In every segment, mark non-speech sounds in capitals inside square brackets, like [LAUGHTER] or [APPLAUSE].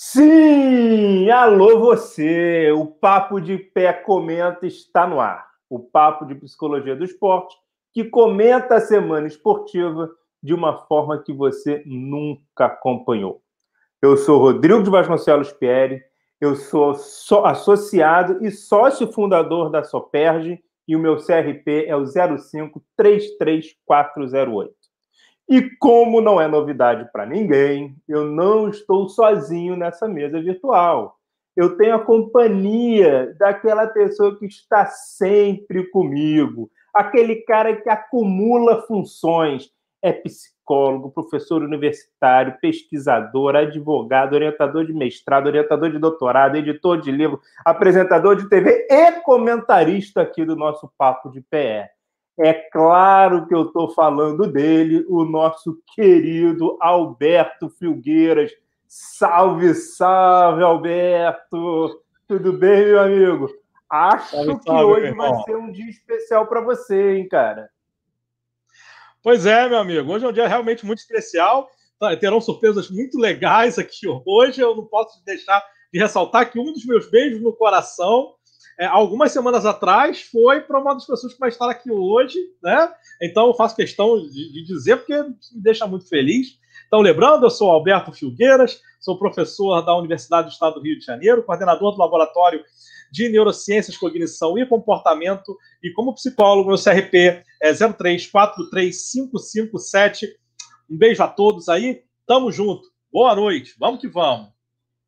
Sim! Alô você! O Papo de Pé Comenta está no ar. O Papo de Psicologia do Esporte que comenta a semana esportiva de uma forma que você nunca acompanhou. Eu sou Rodrigo de Vasconcelos Pieri, eu sou associado e sócio fundador da Soperge e o meu CRP é o 0533408. E como não é novidade para ninguém, eu não estou sozinho nessa mesa virtual. Eu tenho a companhia daquela pessoa que está sempre comigo, aquele cara que acumula funções, é psicólogo, professor universitário, pesquisador, advogado, orientador de mestrado, orientador de doutorado, editor de livro, apresentador de TV e comentarista aqui do nosso Papo de PR. É claro que eu estou falando dele, o nosso querido Alberto Filgueiras. Salve, salve, Alberto! Tudo bem, meu amigo? Acho salve, que salve, hoje vai ser um dia especial para você, hein, cara? Pois é, meu amigo. Hoje é um dia realmente muito especial. Tá, terão surpresas muito legais aqui [LAUGHS] hoje. Eu não posso deixar de ressaltar que um dos meus beijos no coração é, algumas semanas atrás foi para uma das pessoas que vai estar aqui hoje, né? Então faço questão de, de dizer porque me deixa muito feliz. Então, lembrando, eu sou Alberto Filgueiras, sou professor da Universidade do Estado do Rio de Janeiro, coordenador do Laboratório de Neurociências, Cognição e Comportamento, e como psicólogo, meu CRP é 0343557. Um beijo a todos aí, tamo junto. Boa noite, vamos que vamos.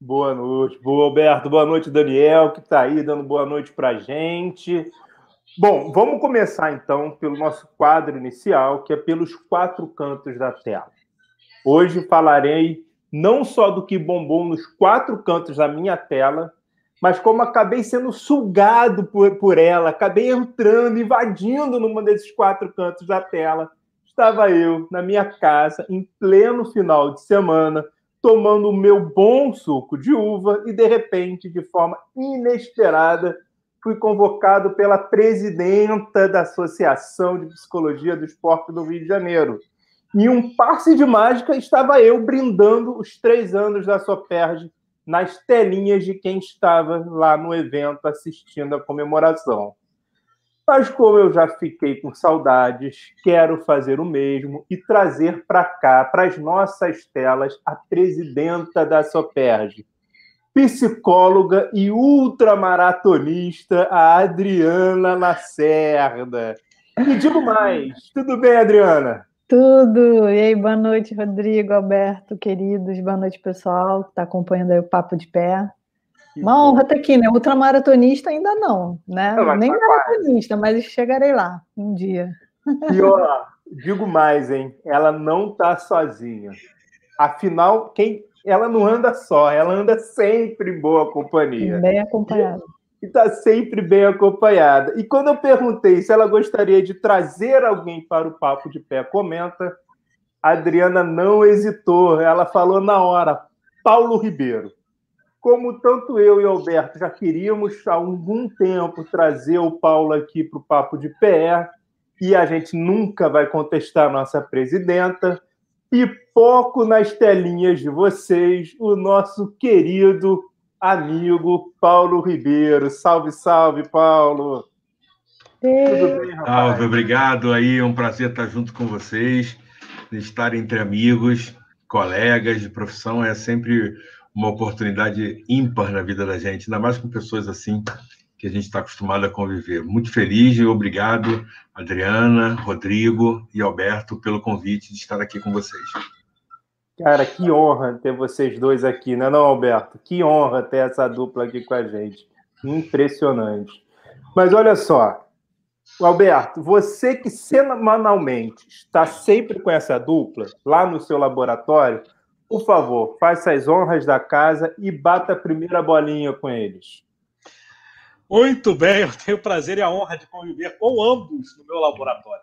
Boa noite, boa Alberto, boa noite Daniel, que está aí dando boa noite para a gente. Bom, vamos começar então pelo nosso quadro inicial, que é pelos quatro cantos da tela. Hoje falarei não só do que bombou nos quatro cantos da minha tela, mas como acabei sendo sugado por, por ela, acabei entrando, invadindo numa desses quatro cantos da tela. Estava eu na minha casa, em pleno final de semana, tomando o meu bom suco de uva e, de repente, de forma inesperada, fui convocado pela presidenta da Associação de Psicologia do Esporte do Rio de Janeiro. Em um passe de mágica, estava eu brindando os três anos da Soperge nas telinhas de quem estava lá no evento assistindo a comemoração. Mas como eu já fiquei com saudades, quero fazer o mesmo e trazer para cá, para as nossas telas, a presidenta da Soperge, psicóloga e ultramaratonista, a Adriana Lacerda. E digo mais, tudo bem, Adriana? Tudo! E aí, boa noite, Rodrigo, Alberto, queridos, boa noite, pessoal, que está acompanhando aí o Papo de Pé. Uma honra estar aqui, né? Ultramaratonista ainda não, né? Não, Nem maratonista, mas chegarei lá um dia. E ó, digo mais, hein? Ela não está sozinha. Afinal, quem ela não anda só, ela anda sempre em boa companhia. Bem acompanhada. E está sempre bem acompanhada. E quando eu perguntei se ela gostaria de trazer alguém para o Papo de Pé Comenta, a Adriana não hesitou. Ela falou na hora, Paulo Ribeiro como tanto eu e Alberto já queríamos há algum tempo trazer o Paulo aqui para o Papo de Pé, e a gente nunca vai contestar a nossa presidenta, pipoco nas telinhas de vocês, o nosso querido amigo Paulo Ribeiro. Salve, salve, Paulo! Tudo bem, rapaz? Salve, obrigado aí, é um prazer estar junto com vocês, estar entre amigos, colegas de profissão, é sempre uma oportunidade ímpar na vida da gente, ainda mais com pessoas assim que a gente está acostumado a conviver. Muito feliz e obrigado, Adriana, Rodrigo e Alberto, pelo convite de estar aqui com vocês. Cara, que honra ter vocês dois aqui, não é não, Alberto? Que honra ter essa dupla aqui com a gente. Impressionante. Mas olha só, Alberto, você que semanalmente está sempre com essa dupla lá no seu laboratório, por favor, faça as honras da casa e bata a primeira bolinha com eles. Muito bem, eu tenho o prazer e a honra de conviver com ambos no meu laboratório.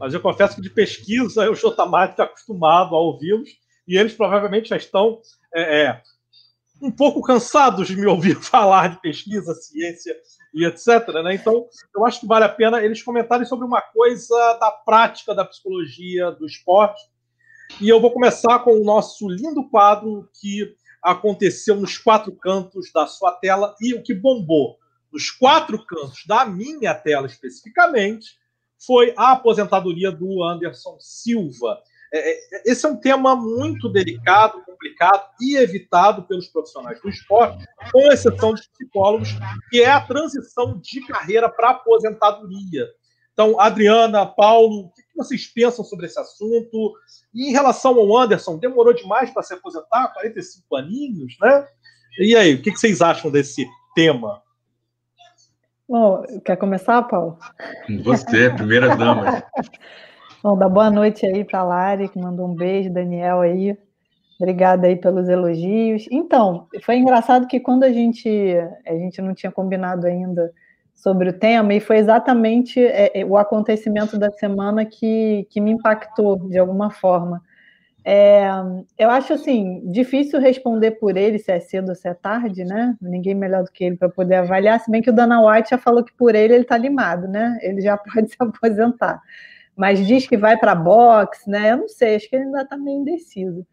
Mas eu confesso que de pesquisa eu estou mais acostumado a ouvi-los e eles provavelmente já estão é, é, um pouco cansados de me ouvir [LAUGHS] falar de pesquisa, ciência e etc. Né? Então, eu acho que vale a pena eles comentarem sobre uma coisa da prática da psicologia do esporte e eu vou começar com o nosso lindo quadro que aconteceu nos quatro cantos da sua tela e o que bombou nos quatro cantos da minha tela especificamente foi a aposentadoria do Anderson Silva. É, é, esse é um tema muito delicado, complicado e evitado pelos profissionais do esporte, com exceção dos psicólogos, que é a transição de carreira para aposentadoria. Então, Adriana, Paulo, o que vocês pensam sobre esse assunto? E em relação ao Anderson, demorou demais para se aposentar, 45 aninhos, né? E aí, o que vocês acham desse tema? Bom, quer começar, Paulo? Você, primeira dama. [LAUGHS] Bom, dá boa noite aí para a Lari, que mandou um beijo, Daniel aí. Obrigada aí pelos elogios. Então, foi engraçado que quando a gente a gente não tinha combinado ainda sobre o tema, e foi exatamente é, é, o acontecimento da semana que, que me impactou de alguma forma. É, eu acho assim difícil responder por ele se é cedo ou se é tarde, né? Ninguém melhor do que ele para poder avaliar. Se bem que o Dana White já falou que por ele ele está limado, né? Ele já [LAUGHS] pode se aposentar, mas diz que vai para boxe, né? Eu não sei, acho que ele ainda está meio indeciso.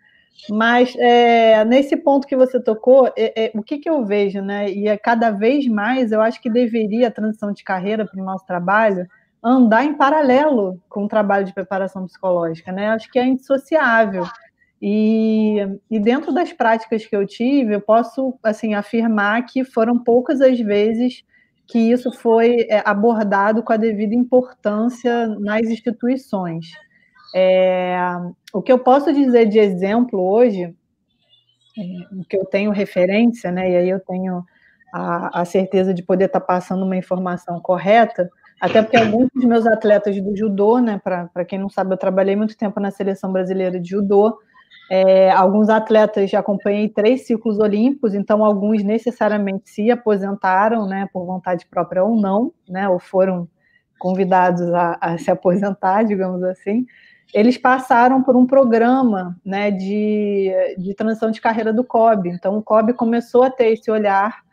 Mas é, nesse ponto que você tocou, é, é, o que, que eu vejo, né? E é cada vez mais eu acho que deveria a transição de carreira para o nosso trabalho andar em paralelo com o trabalho de preparação psicológica, né? Acho que é indissociável. E, e dentro das práticas que eu tive, eu posso assim afirmar que foram poucas as vezes que isso foi é, abordado com a devida importância nas instituições. É, o que eu posso dizer de exemplo hoje, é, o que eu tenho referência, né, e aí eu tenho a, a certeza de poder estar passando uma informação correta, até porque alguns dos meus atletas do judô, né, para quem não sabe, eu trabalhei muito tempo na seleção brasileira de judô, é, alguns atletas já acompanhei três ciclos olímpicos, então alguns necessariamente se aposentaram, né, por vontade própria ou não, né, ou foram convidados a, a se aposentar, digamos assim eles passaram por um programa né, de, de transição de carreira do COB. Então, o COB começou a ter esse olhar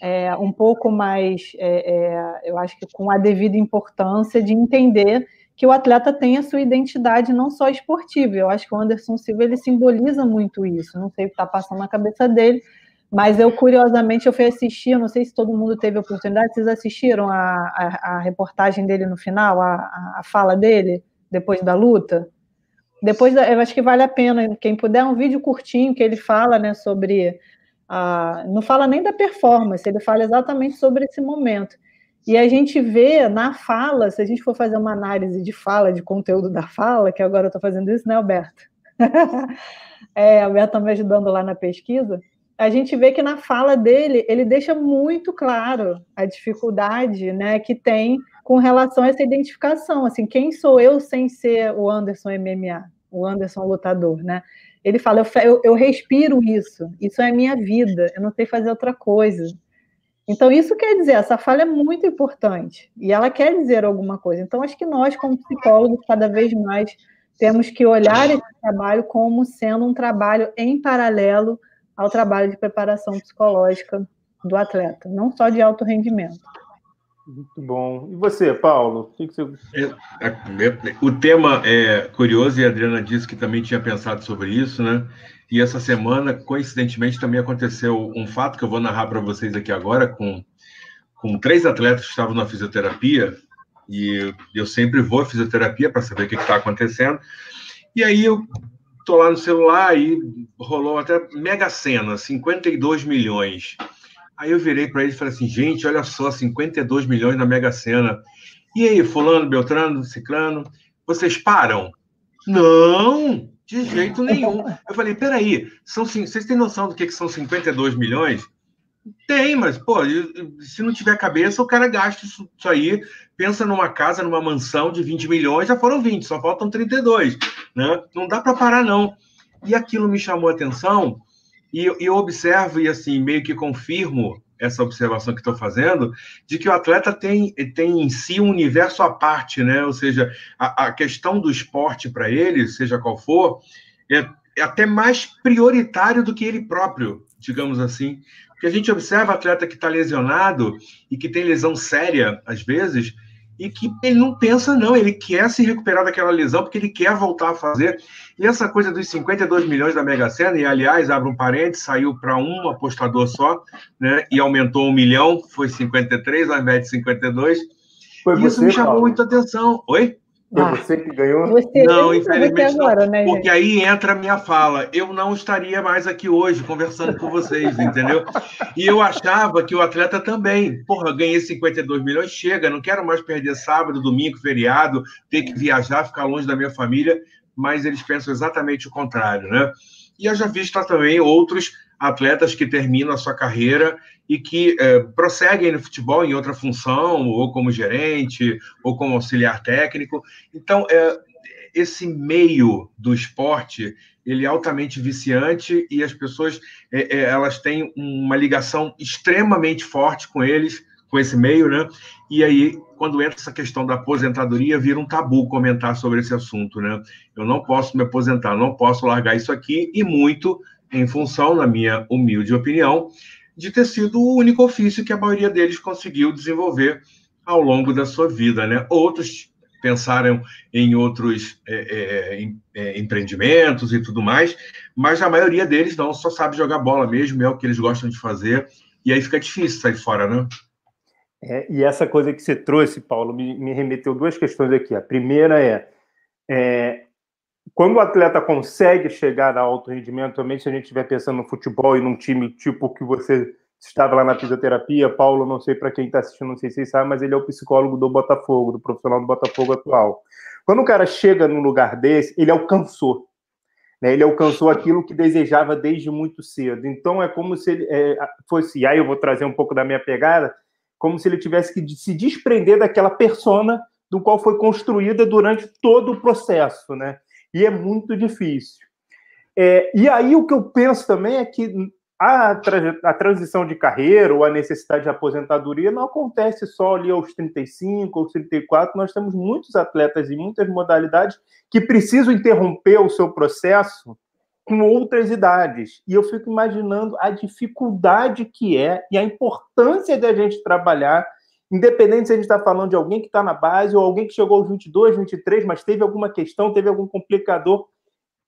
é, um pouco mais, é, é, eu acho que com a devida importância de entender que o atleta tem a sua identidade não só esportiva. Eu acho que o Anderson Silva ele simboliza muito isso. Não sei o que está passando na cabeça dele, mas eu curiosamente eu fui assistir. Não sei se todo mundo teve a oportunidade. Vocês assistiram a, a, a reportagem dele no final, a, a fala dele? Depois da luta. Depois, eu acho que vale a pena, quem puder, um vídeo curtinho que ele fala, né, sobre. A, não fala nem da performance, ele fala exatamente sobre esse momento. E a gente vê na fala, se a gente for fazer uma análise de fala, de conteúdo da fala, que agora eu estou fazendo isso, né, Alberto? [LAUGHS] é, Alberto está me ajudando lá na pesquisa. A gente vê que na fala dele, ele deixa muito claro a dificuldade né, que tem com relação a essa identificação, assim, quem sou eu sem ser o Anderson MMA, o Anderson lutador, né? Ele fala, eu, eu, eu respiro isso, isso é minha vida, eu não sei fazer outra coisa. Então, isso quer dizer, essa fala é muito importante e ela quer dizer alguma coisa. Então, acho que nós, como psicólogos, cada vez mais temos que olhar esse trabalho como sendo um trabalho em paralelo ao trabalho de preparação psicológica do atleta, não só de alto rendimento. Muito bom. E você, Paulo? O, que você... É, é, o tema é curioso e a Adriana disse que também tinha pensado sobre isso, né? E essa semana, coincidentemente, também aconteceu um fato que eu vou narrar para vocês aqui agora, com, com três atletas que estavam na fisioterapia, e eu sempre vou à fisioterapia para saber o que está acontecendo. E aí eu tô lá no celular e rolou até mega cena, 52 milhões. Aí eu virei para ele e falei assim, gente, olha só, 52 milhões na Mega Sena. E aí, fulano, Beltrano, Ciclano, vocês param? Não, de jeito nenhum. Eu falei, peraí, são, vocês têm noção do que, que são 52 milhões? Tem, mas, pô, se não tiver cabeça, o cara gasta isso, isso, aí, pensa numa casa, numa mansão de 20 milhões, já foram 20, só faltam 32, né? Não dá para parar, não. E aquilo me chamou a atenção, e eu observo e assim meio que confirmo essa observação que estou fazendo, de que o atleta tem, tem em si um universo à parte, né? Ou seja, a, a questão do esporte para ele, seja qual for, é, é, até mais prioritário do que ele próprio, digamos assim. Porque a gente observa atleta que está lesionado e que tem lesão séria, às vezes, e que ele não pensa, não, ele quer se recuperar daquela lesão, porque ele quer voltar a fazer. E essa coisa dos 52 milhões da Mega Sena, e aliás, abre um parênteses, saiu para um apostador só, né? E aumentou um milhão, foi 53 ao invés de 52. Foi Isso você, me chamou Paulo. muita atenção. Oi? Foi ah, você que ganhou? Você não, infelizmente agora, não. Né, porque aí entra a minha fala. Eu não estaria mais aqui hoje conversando com vocês, entendeu? E eu achava que o atleta também. Porra, ganhei 52 milhões, chega, não quero mais perder sábado, domingo, feriado, ter que viajar, ficar longe da minha família. Mas eles pensam exatamente o contrário, né? E eu já vi também outros atletas que terminam a sua carreira e que é, prosseguem no futebol em outra função, ou como gerente, ou como auxiliar técnico. Então, é, esse meio do esporte ele é altamente viciante e as pessoas é, é, elas têm uma ligação extremamente forte com eles, com esse meio, né? E aí, quando entra essa questão da aposentadoria, vira um tabu comentar sobre esse assunto, né? Eu não posso me aposentar, não posso largar isso aqui, e muito em função, na minha humilde opinião, de ter sido o único ofício que a maioria deles conseguiu desenvolver ao longo da sua vida. Né? Outros pensaram em outros é, é, é, empreendimentos e tudo mais, mas a maioria deles não, só sabe jogar bola mesmo, é o que eles gostam de fazer, e aí fica difícil sair fora, né? É, e essa coisa que você trouxe, Paulo, me, me remeteu duas questões aqui. A primeira é, é quando o atleta consegue chegar a alto rendimento, também se a gente estiver pensando no futebol e num time tipo que você estava lá na fisioterapia, Paulo, não sei para quem está assistindo, não sei se vocês sabem, mas ele é o psicólogo do Botafogo, do profissional do Botafogo atual. Quando o cara chega num lugar desse, ele alcançou. Né? Ele alcançou aquilo que desejava desde muito cedo. Então é como se ele é, fosse, e aí eu vou trazer um pouco da minha pegada, como se ele tivesse que se desprender daquela persona do qual foi construída durante todo o processo, né? E é muito difícil. É, e aí o que eu penso também é que a, a transição de carreira ou a necessidade de aposentadoria não acontece só ali aos 35 ou 34. Nós temos muitos atletas em muitas modalidades que precisam interromper o seu processo com outras idades. E eu fico imaginando a dificuldade que é e a importância da gente trabalhar Independente se a gente está falando de alguém que está na base ou alguém que chegou aos 22, 23, mas teve alguma questão, teve algum complicador.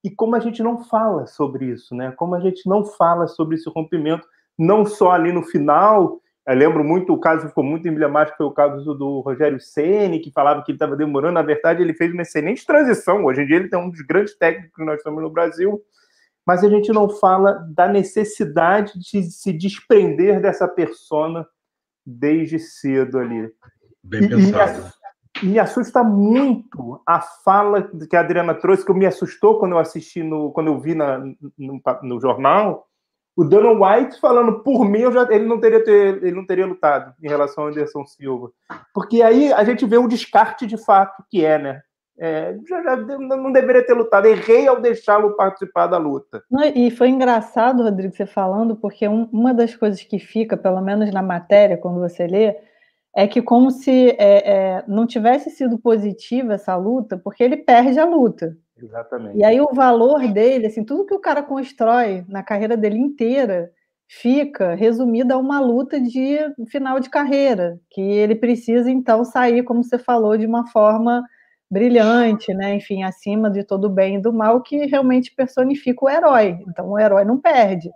E como a gente não fala sobre isso, né? Como a gente não fala sobre esse rompimento, não só ali no final. Eu lembro muito, o caso ficou muito emblemático, foi o caso do Rogério Ceni que falava que ele estava demorando. Na verdade, ele fez uma excelente transição. Hoje em dia, ele tem um dos grandes técnicos que nós temos no Brasil. Mas a gente não fala da necessidade de se desprender dessa persona desde cedo ali. Bem pensado. E, me assusta muito a fala que a Adriana trouxe, que me assustou quando eu assisti no, quando eu vi na, no, no jornal, o Donald White falando por mim, já, ele não teria ter, ele não teria lutado em relação ao Anderson Silva, porque aí a gente vê o descarte de fato que é, né? É, já, já, não deveria ter lutado. Errei ao deixá-lo participar da luta. e foi engraçado, Rodrigo, você falando, porque um, uma das coisas que fica, pelo menos na matéria, quando você lê, é que como se é, é, não tivesse sido positiva essa luta, porque ele perde a luta. Exatamente. E aí o valor dele, assim, tudo que o cara constrói na carreira dele inteira fica resumido a uma luta de final de carreira, que ele precisa então sair, como você falou, de uma forma brilhante, né? Enfim, acima de todo o bem e do mal, que realmente personifica o herói. Então, o herói não perde.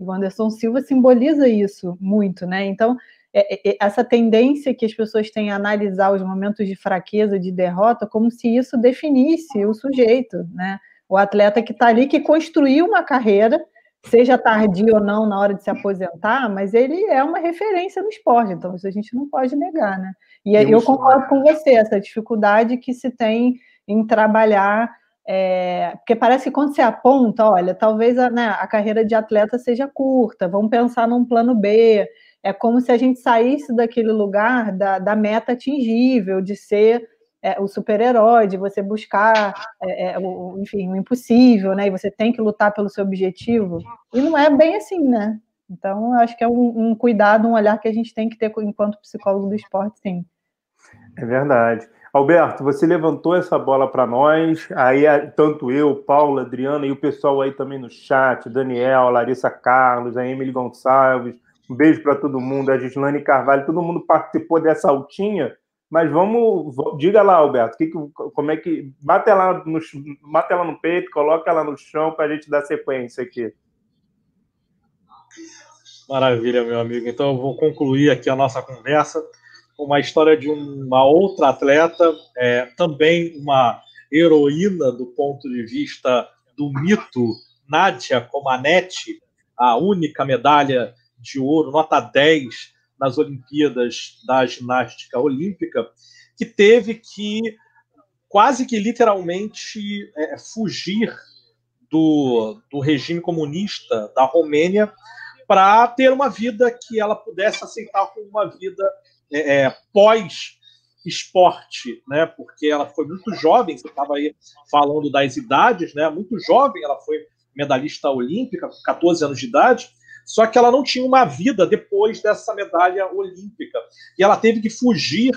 E o Anderson Silva simboliza isso muito, né? Então, é, é, é, essa tendência que as pessoas têm a analisar os momentos de fraqueza, de derrota, como se isso definisse o sujeito, né? O atleta que está ali, que construiu uma carreira, seja tardio ou não na hora de se aposentar, mas ele é uma referência no esporte, então isso a gente não pode negar, né? E eu, eu concordo com você, essa dificuldade que se tem em trabalhar, é, porque parece que quando você aponta, olha, talvez a, né, a carreira de atleta seja curta, vamos pensar num plano B, é como se a gente saísse daquele lugar da, da meta atingível, de ser é, o super-herói, de você buscar, é, é, o, enfim, o impossível, né? E você tem que lutar pelo seu objetivo. E não é bem assim, né? Então, acho que é um, um, cuidado, um olhar que a gente tem que ter enquanto psicólogo do esporte, sim. É verdade. Alberto, você levantou essa bola para nós, aí tanto eu, Paulo, Adriana e o pessoal aí também no chat, Daniel, Larissa Carlos, a Emily Gonçalves, um beijo para todo mundo, a Gislane Carvalho, todo mundo participou dessa altinha Mas vamos, diga lá, Alberto, que, como é que. Mata ela, no, mata ela no peito, coloca ela no chão para a gente dar sequência aqui. Maravilha, meu amigo. Então eu vou concluir aqui a nossa conversa com uma história de uma outra atleta, é, também uma heroína do ponto de vista do mito, Nadia Comaneci, a única medalha de ouro, nota 10 nas Olimpíadas da Ginástica Olímpica, que teve que quase que literalmente é, fugir do, do regime comunista da Romênia para ter uma vida que ela pudesse aceitar como uma vida é, é pós esporte, né? Porque ela foi muito jovem, você estava aí falando das idades, né? Muito jovem, ela foi medalhista olímpica, com 14 anos de idade, só que ela não tinha uma vida depois dessa medalha olímpica. E ela teve que fugir,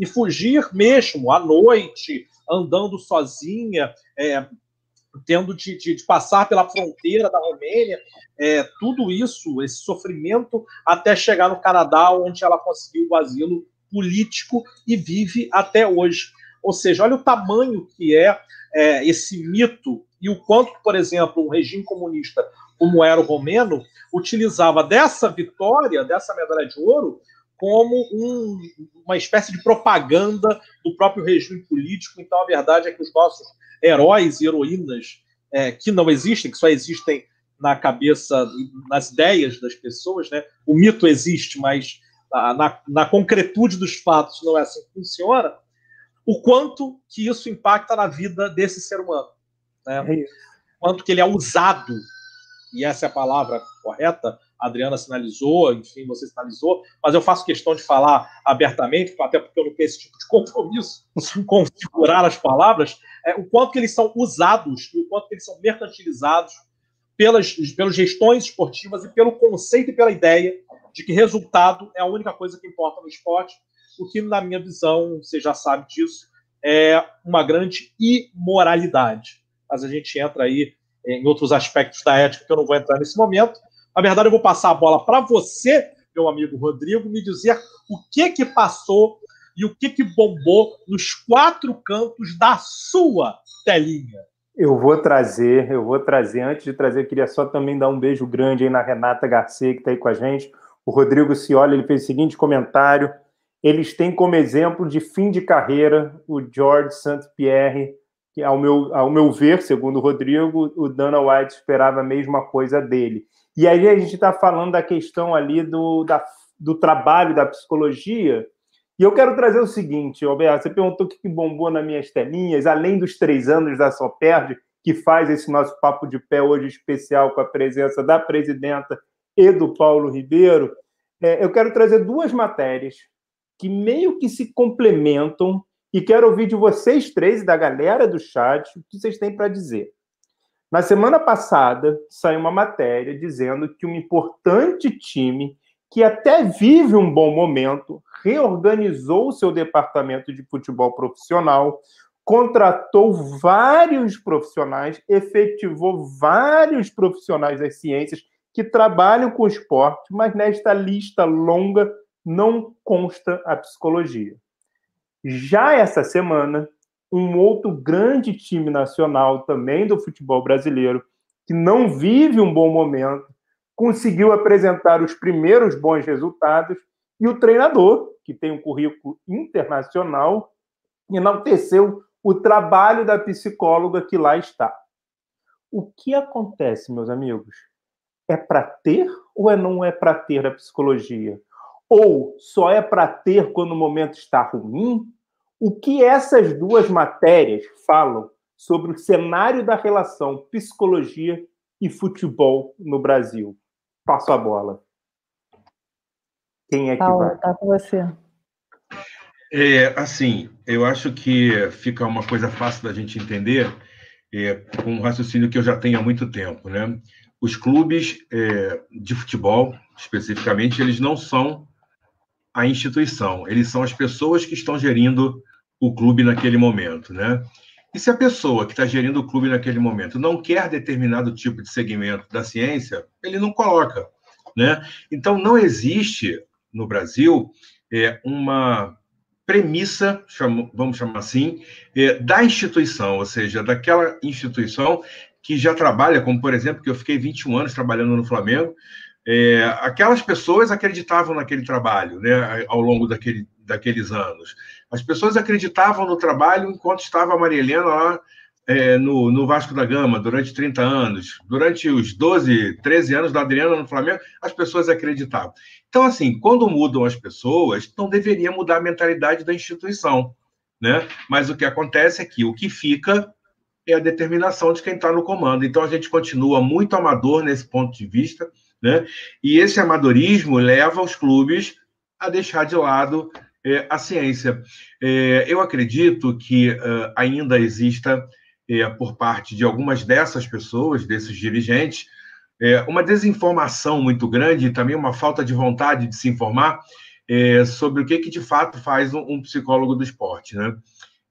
e fugir mesmo, à noite, andando sozinha, é, tendo de, de, de, passar pela fronteira da Romênia, é, tudo isso, esse sofrimento, até chegar no Canadá, onde ela conseguiu o asilo político e vive até hoje. Ou seja, olha o tamanho que é, é esse mito e o quanto, por exemplo, um regime comunista como era o romeno, utilizava dessa vitória, dessa medalha de ouro, como um, uma espécie de propaganda do próprio regime político. Então, a verdade é que os nossos heróis e heroínas, é, que não existem, que só existem na cabeça, nas ideias das pessoas, né? o mito existe, mas na, na concretude dos fatos não é assim que funciona, o quanto que isso impacta na vida desse ser humano. Né? É quanto que ele é usado, e essa é a palavra correta, a Adriana sinalizou, enfim, você sinalizou, mas eu faço questão de falar abertamente, até porque eu não tenho esse tipo de compromisso [LAUGHS] com figurar as palavras, é, o quanto que eles são usados e o quanto que eles são mercantilizados pelas, pelas gestões esportivas e pelo conceito e pela ideia de que resultado é a única coisa que importa no esporte, o que, na minha visão, você já sabe disso, é uma grande imoralidade. Mas a gente entra aí em outros aspectos da ética que eu não vou entrar nesse momento. Na verdade, eu vou passar a bola para você, meu amigo Rodrigo, me dizer o que que passou e o que que bombou nos quatro cantos da sua telinha. Eu vou trazer, eu vou trazer. Antes de trazer, eu queria só também dar um beijo grande aí na Renata Garcia, que está aí com a gente. O Rodrigo Cioli ele fez o seguinte comentário: eles têm como exemplo de fim de carreira o George St. Que, ao meu, ao meu ver, segundo o Rodrigo, o Dana White esperava a mesma coisa dele. E aí a gente está falando da questão ali do, da, do trabalho da psicologia. E eu quero trazer o seguinte, Alberto, você perguntou o que bombou nas minhas telinhas, além dos três anos da Só Perde, que faz esse nosso papo de pé hoje especial com a presença da presidenta e do Paulo Ribeiro, é, eu quero trazer duas matérias que meio que se complementam e quero ouvir de vocês três e da galera do chat o que vocês têm para dizer. Na semana passada, saiu uma matéria dizendo que um importante time que até vive um bom momento reorganizou o seu departamento de futebol profissional, contratou vários profissionais, efetivou vários profissionais das ciências que trabalham com esporte, mas nesta lista longa não consta a psicologia. Já essa semana, um outro grande time nacional também do futebol brasileiro, que não vive um bom momento, conseguiu apresentar os primeiros bons resultados e o treinador, que tem um currículo internacional, enalteceu o trabalho da psicóloga que lá está. O que acontece, meus amigos? é para ter ou é não é para ter a psicologia? Ou só é para ter quando o momento está ruim? O que essas duas matérias falam sobre o cenário da relação psicologia e futebol no Brasil? Passo a bola. Quem é que Paulo, vai? Tá com você. É, assim, eu acho que fica uma coisa fácil da gente entender é, com um raciocínio que eu já tenho há muito tempo, né? os clubes é, de futebol, especificamente, eles não são a instituição, eles são as pessoas que estão gerindo o clube naquele momento, né? E se a pessoa que está gerindo o clube naquele momento não quer determinado tipo de segmento da ciência, ele não coloca, né? Então não existe no Brasil é, uma premissa, vamos chamar assim, é, da instituição, ou seja, daquela instituição que já trabalha, como por exemplo, que eu fiquei 21 anos trabalhando no Flamengo, é, aquelas pessoas acreditavam naquele trabalho, né, ao longo daquele, daqueles anos. As pessoas acreditavam no trabalho enquanto estava a Maria Helena lá é, no, no, Vasco da Gama durante 30 anos. Durante os 12, 13 anos da Adriana no Flamengo, as pessoas acreditavam. Então, assim, quando mudam as pessoas, não deveria mudar a mentalidade da instituição. Né? Mas o que acontece é que o que fica é a determinação de quem está no comando. Então, a gente continua muito amador nesse ponto de vista, né? e esse amadorismo leva os clubes a deixar de lado é, a ciência. É, eu acredito que uh, ainda exista é, por parte de algumas dessas pessoas, desses dirigentes, é, uma desinformação muito grande e também uma falta de vontade de se informar é, sobre o que, que de fato faz um, um, psicólogo do esporte. Né?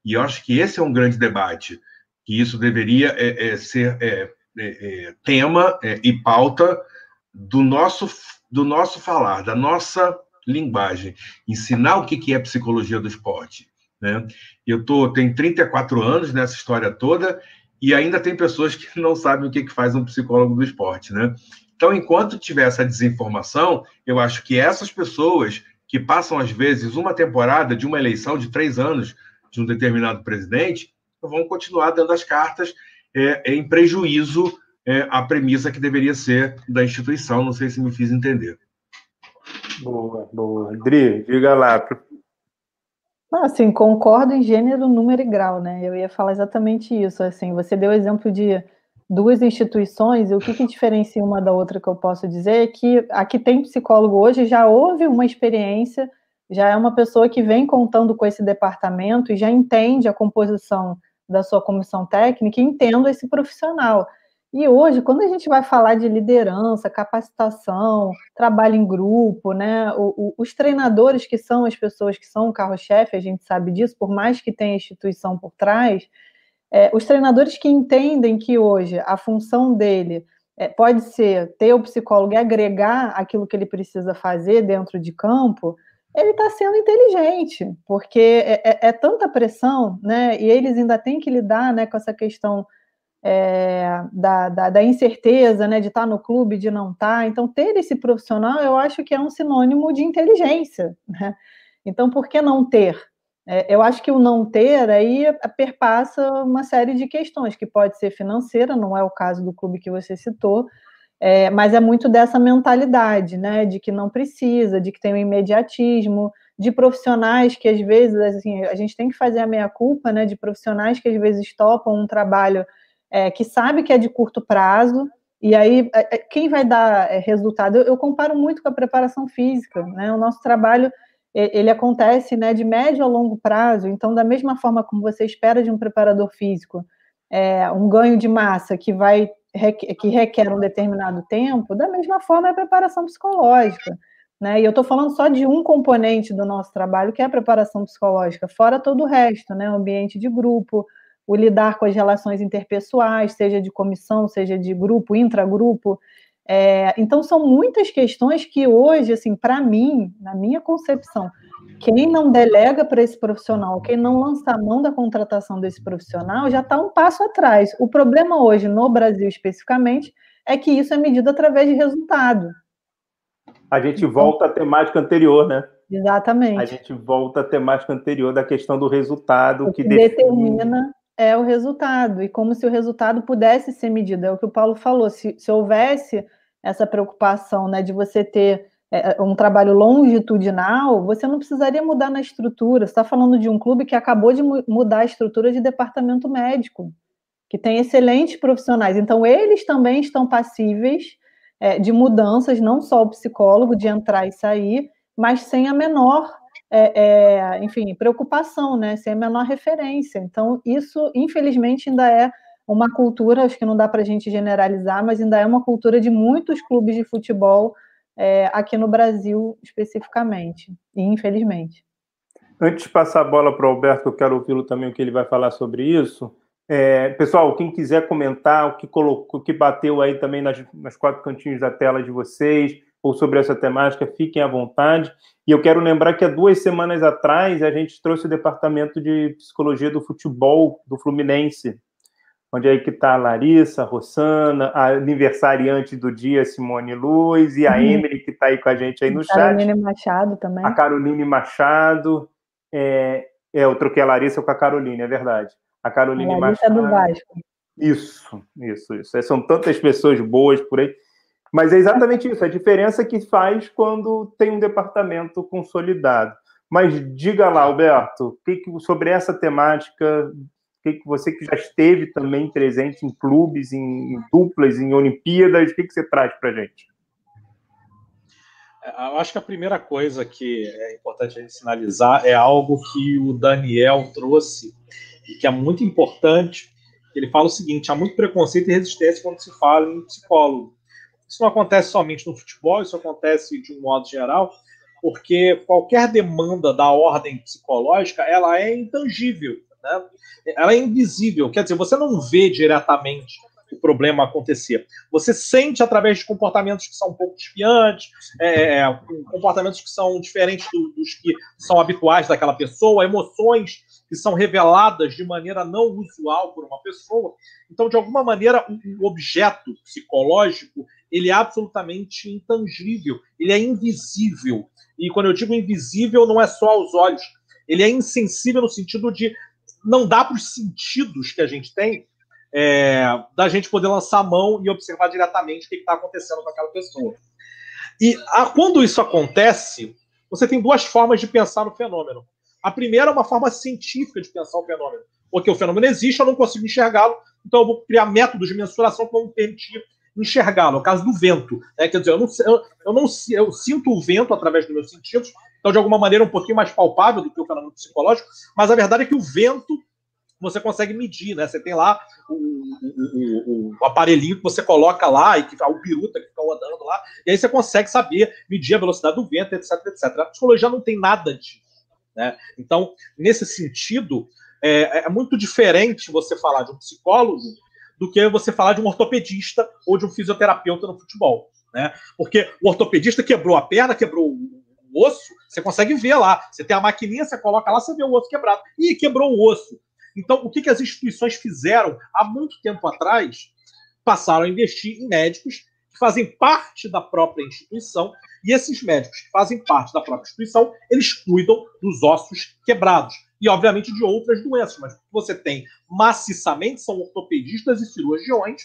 E eu acho que esse é um grande debate, que isso deveria ser tema e pauta do nosso, do nosso falar, da nossa linguagem. Ensinar o que, é psicologia do esporte né? Eu tô, tenho 34 anos nessa história toda e ainda tem pessoas que não sabem o que, que faz um psicólogo do esporte. Né? Então, enquanto tiver essa desinformação, eu acho que essas pessoas que passam, às vezes, uma temporada de uma eleição de três anos de um determinado presidente, vão continuar dando as cartas é, em prejuízo é, à premissa que deveria ser da instituição. Não sei se me fiz entender. Boa, boa. Adri, diga lá, Assim, concordo em gênero, número e grau, né? Eu ia falar exatamente isso. Assim, você deu o exemplo de duas instituições, e o que, que diferencia uma da outra que eu posso dizer é que aqui tem psicólogo hoje, já houve uma experiência, já é uma pessoa que vem contando com esse departamento e já entende a composição da sua comissão técnica e entendo esse profissional. E hoje, quando a gente vai falar de liderança, capacitação, trabalho em grupo, né, o, o, os treinadores que são as pessoas que são o carro-chefe, a gente sabe disso, por mais que tenha instituição por trás, é, os treinadores que entendem que hoje a função dele é, pode ser ter o psicólogo e agregar aquilo que ele precisa fazer dentro de campo, ele está sendo inteligente, porque é, é, é, tanta pressão, né, e eles ainda têm que lidar né, com essa questão é, da, da, da, incerteza, né, de estar no clube, de não estar. Então, ter esse profissional, eu acho que é um sinônimo de inteligência. Né? Então, por que não ter? É, eu acho que o não ter aí perpassa uma série de questões, que pode ser financeira, não é o caso do clube que você citou, é, mas é muito dessa mentalidade, né, de que não precisa, de que tem o um imediatismo, de profissionais que às vezes, assim, a gente tem que fazer a meia-culpa, né, de profissionais que às vezes topam um trabalho é, que sabe que é de curto prazo, e aí é, é, quem vai dar é, resultado? Eu, eu, comparo muito com a preparação física, né? O nosso trabalho ele acontece né, de médio a longo prazo, então, da mesma forma como você espera de um preparador físico é, um ganho de massa que vai que requer um determinado tempo, da mesma forma é a preparação psicológica. Né? E eu estou falando só de um componente do nosso trabalho, que é a preparação psicológica, fora todo o resto, né? O ambiente de grupo, o lidar com as relações interpessoais, seja de comissão, seja de grupo, intragrupo. É, então, são muitas questões que hoje, assim, para mim, na minha concepção, quem não delega para esse profissional, quem não lança a mão da contratação desse profissional, já está um passo atrás. O problema hoje, no Brasil especificamente, é que isso é medido através de resultado. A gente volta à temática anterior, né? Exatamente. A gente volta à temática anterior da questão do resultado que, que determina é o resultado, e como se o resultado pudesse ser medido. É o que o Paulo falou, se, se houvesse essa preocupação né, de você ter é, um trabalho longitudinal, você não precisaria mudar na estrutura. Você está falando de um clube que acabou de mudar a estrutura de departamento médico, que tem excelentes profissionais. Então, eles também estão passíveis é, de mudanças, não só o psicólogo, de entrar e sair, mas sem a menor é, é, enfim, preocupação, né? Sem a menor referência. Então, isso, infelizmente, ainda é uma cultura, acho que não dá para a gente generalizar, mas ainda é uma cultura de muitos clubes de futebol é, aqui no Brasil, especificamente, e infelizmente. Antes de passar a bola para o Alberto, eu quero ouvi-lo também, o que ele vai falar sobre isso. É, pessoal, quem quiser comentar o que colocou, o que bateu aí também nas, nas quatro cantinhos da tela de vocês, ou sobre essa temática, fiquem à vontade. E eu quero lembrar que há duas semanas atrás a gente trouxe o departamento de psicologia do futebol do Fluminense, onde aí que está a Larissa, a Rossana, a aniversariante do dia, Simone Luz, e a uhum. Emily, que está aí com a gente aí no chat. A Caroline Machado também. A Caroline Machado. É, é, eu troquei a Larissa com a Caroline, é verdade. A Caroline a Larissa Machado. do Vasco. Isso, isso, isso. São tantas pessoas boas por aí. Mas é exatamente isso, a diferença que faz quando tem um departamento consolidado. Mas diga lá, Alberto, que que, sobre essa temática, que, que você que já esteve também presente em clubes, em, em duplas, em Olimpíadas, o que, que você traz para a gente? É, eu acho que a primeira coisa que é importante a gente sinalizar é algo que o Daniel trouxe e que é muito importante. Ele fala o seguinte: há muito preconceito e resistência quando se fala em psicólogo. Isso não acontece somente no futebol, isso acontece de um modo geral, porque qualquer demanda da ordem psicológica ela é intangível, né? ela é invisível. Quer dizer, você não vê diretamente o problema acontecer. Você sente através de comportamentos que são um pouco desfiantes, é, é comportamentos que são diferentes do, dos que são habituais daquela pessoa, emoções que são reveladas de maneira não usual por uma pessoa. Então, de alguma maneira, o objeto psicológico ele é absolutamente intangível, ele é invisível. E quando eu digo invisível, não é só aos olhos, ele é insensível no sentido de não dá para os sentidos que a gente tem é, da gente poder lançar a mão e observar diretamente o que está acontecendo com aquela pessoa. E a, quando isso acontece, você tem duas formas de pensar no fenômeno. A primeira é uma forma científica de pensar o fenômeno, porque o fenômeno existe, eu não consigo enxergá-lo, então eu vou criar métodos de mensuração que vão me permitir enxergá-lo. No caso do vento, né? quer dizer, eu não, eu, eu não eu sinto o vento através dos meus sentidos, então de alguma maneira é um pouquinho mais palpável do que o fenômeno psicológico, mas a verdade é que o vento você consegue medir, né? Você tem lá o, o, o, o aparelhinho que você coloca lá e que o piruta que fica rodando lá, e aí você consegue saber medir a velocidade do vento, etc, etc. A psicologia não tem nada disso. Né? Então, nesse sentido, é, é muito diferente você falar de um psicólogo do que você falar de um ortopedista ou de um fisioterapeuta no futebol. Né? Porque o ortopedista quebrou a perna, quebrou o osso, você consegue ver lá. Você tem a maquininha, você coloca lá, você vê o osso quebrado. Ih, quebrou o osso. Então, o que, que as instituições fizeram há muito tempo atrás? Passaram a investir em médicos que fazem parte da própria instituição, e esses médicos que fazem parte da própria instituição, eles cuidam dos ossos quebrados e, obviamente, de outras doenças. Mas você tem maciçamente são ortopedistas e cirurgiões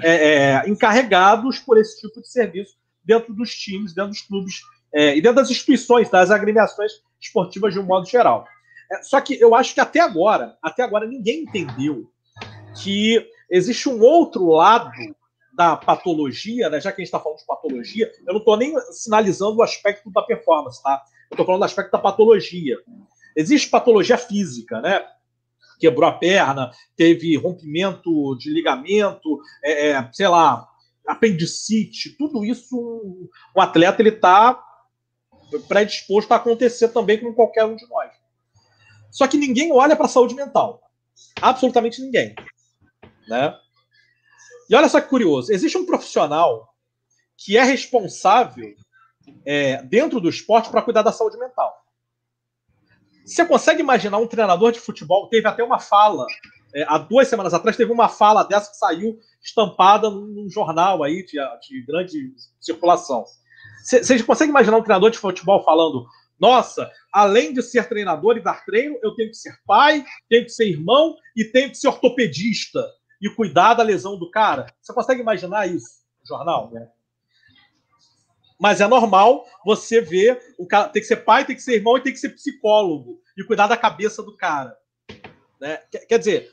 é, é, encarregados por esse tipo de serviço dentro dos times, dentro dos clubes é, e dentro das instituições, das agremiações esportivas de um modo geral. É, só que eu acho que até agora, até agora ninguém entendeu que existe um outro lado da patologia, né? já que a gente está falando de patologia, eu não estou nem sinalizando o aspecto da performance, tá? Eu estou falando do aspecto da patologia. Existe patologia física, né? Quebrou a perna, teve rompimento de ligamento, é, é, sei lá, apendicite, tudo isso um atleta ele está predisposto a acontecer também com qualquer um de nós. Só que ninguém olha para a saúde mental. Absolutamente ninguém. Né? E olha só que curioso: existe um profissional que é responsável é, dentro do esporte para cuidar da saúde mental. Você consegue imaginar um treinador de futebol? Teve até uma fala, é, há duas semanas atrás, teve uma fala dessa que saiu estampada num jornal aí de, de grande circulação. Você consegue imaginar um treinador de futebol falando: nossa, além de ser treinador e dar treino, eu tenho que ser pai, tenho que ser irmão e tenho que ser ortopedista e cuidar da lesão do cara? Você consegue imaginar isso no jornal? É. Mas é normal você ver o cara tem que ser pai, tem que ser irmão e tem que ser psicólogo e cuidar da cabeça do cara. Né? Quer dizer,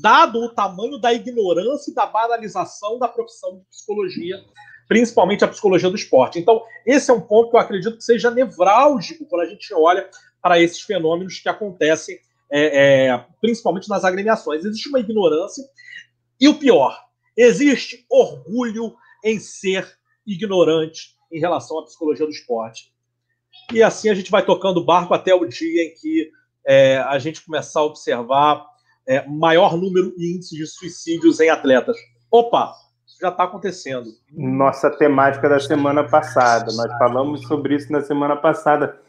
dado o tamanho da ignorância e da banalização da profissão de psicologia, principalmente a psicologia do esporte. Então, esse é um ponto que eu acredito que seja nevrálgico quando a gente olha para esses fenômenos que acontecem, é, é, principalmente nas agremiações. Existe uma ignorância e o pior, existe orgulho em ser ignorante em relação à psicologia do esporte. E assim a gente vai tocando o barco até o dia em que é, a gente começar a observar é, maior número e índice de suicídios em atletas. Opa, já está acontecendo. Nossa temática da semana passada. Nós falamos sobre isso na semana passada.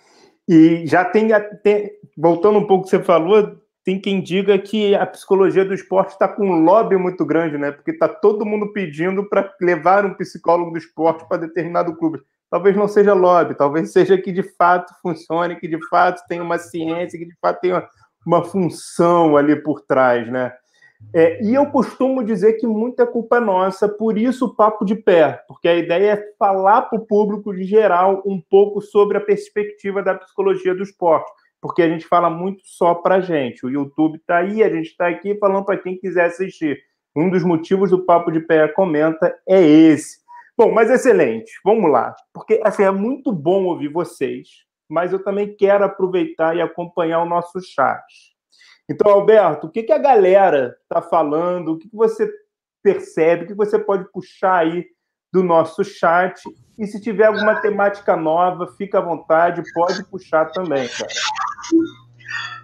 E já tem, tem voltando um pouco que você falou, tem quem diga que a psicologia do esporte está com um lobby muito grande, né? Porque está todo mundo pedindo para levar um psicólogo do esporte para determinado clube. Talvez não seja lobby, talvez seja que de fato funcione, que de fato tenha uma ciência, que de fato tenha uma função ali por trás, né? É, e eu costumo dizer que muita culpa é nossa, por isso o papo de pé, porque a ideia é falar para o público de geral um pouco sobre a perspectiva da psicologia do esporte porque a gente fala muito só para gente. O YouTube está aí, a gente está aqui falando para quem quiser assistir. Um dos motivos do Papo de Pé Comenta é esse. Bom, mas excelente, vamos lá. Porque assim, é muito bom ouvir vocês, mas eu também quero aproveitar e acompanhar o nosso chat. Então, Alberto, o que, que a galera está falando? O que, que você percebe? O que você pode puxar aí do nosso chat e se tiver alguma temática nova, fica à vontade, pode puxar também, cara.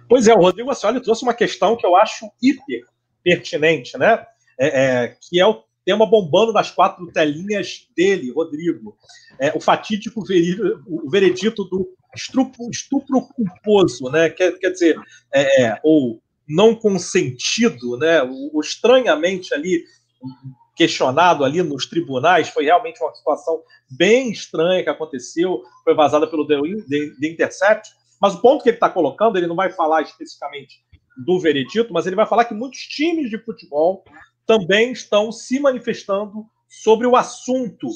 Pois é, o Rodrigo Ascioli trouxe uma questão que eu acho hiper pertinente, né? É, é, que é o tema bombando nas quatro telinhas dele, Rodrigo. É, o fatídico veredito do estupro, estupro culposo, né? Quer, quer dizer, é, é, ou não consentido, né? O, o estranhamente ali questionado ali nos tribunais, foi realmente uma situação bem estranha que aconteceu, foi vazada pelo The, The Intercept, mas o ponto que ele está colocando, ele não vai falar especificamente do veredito, mas ele vai falar que muitos times de futebol também estão se manifestando sobre o assunto.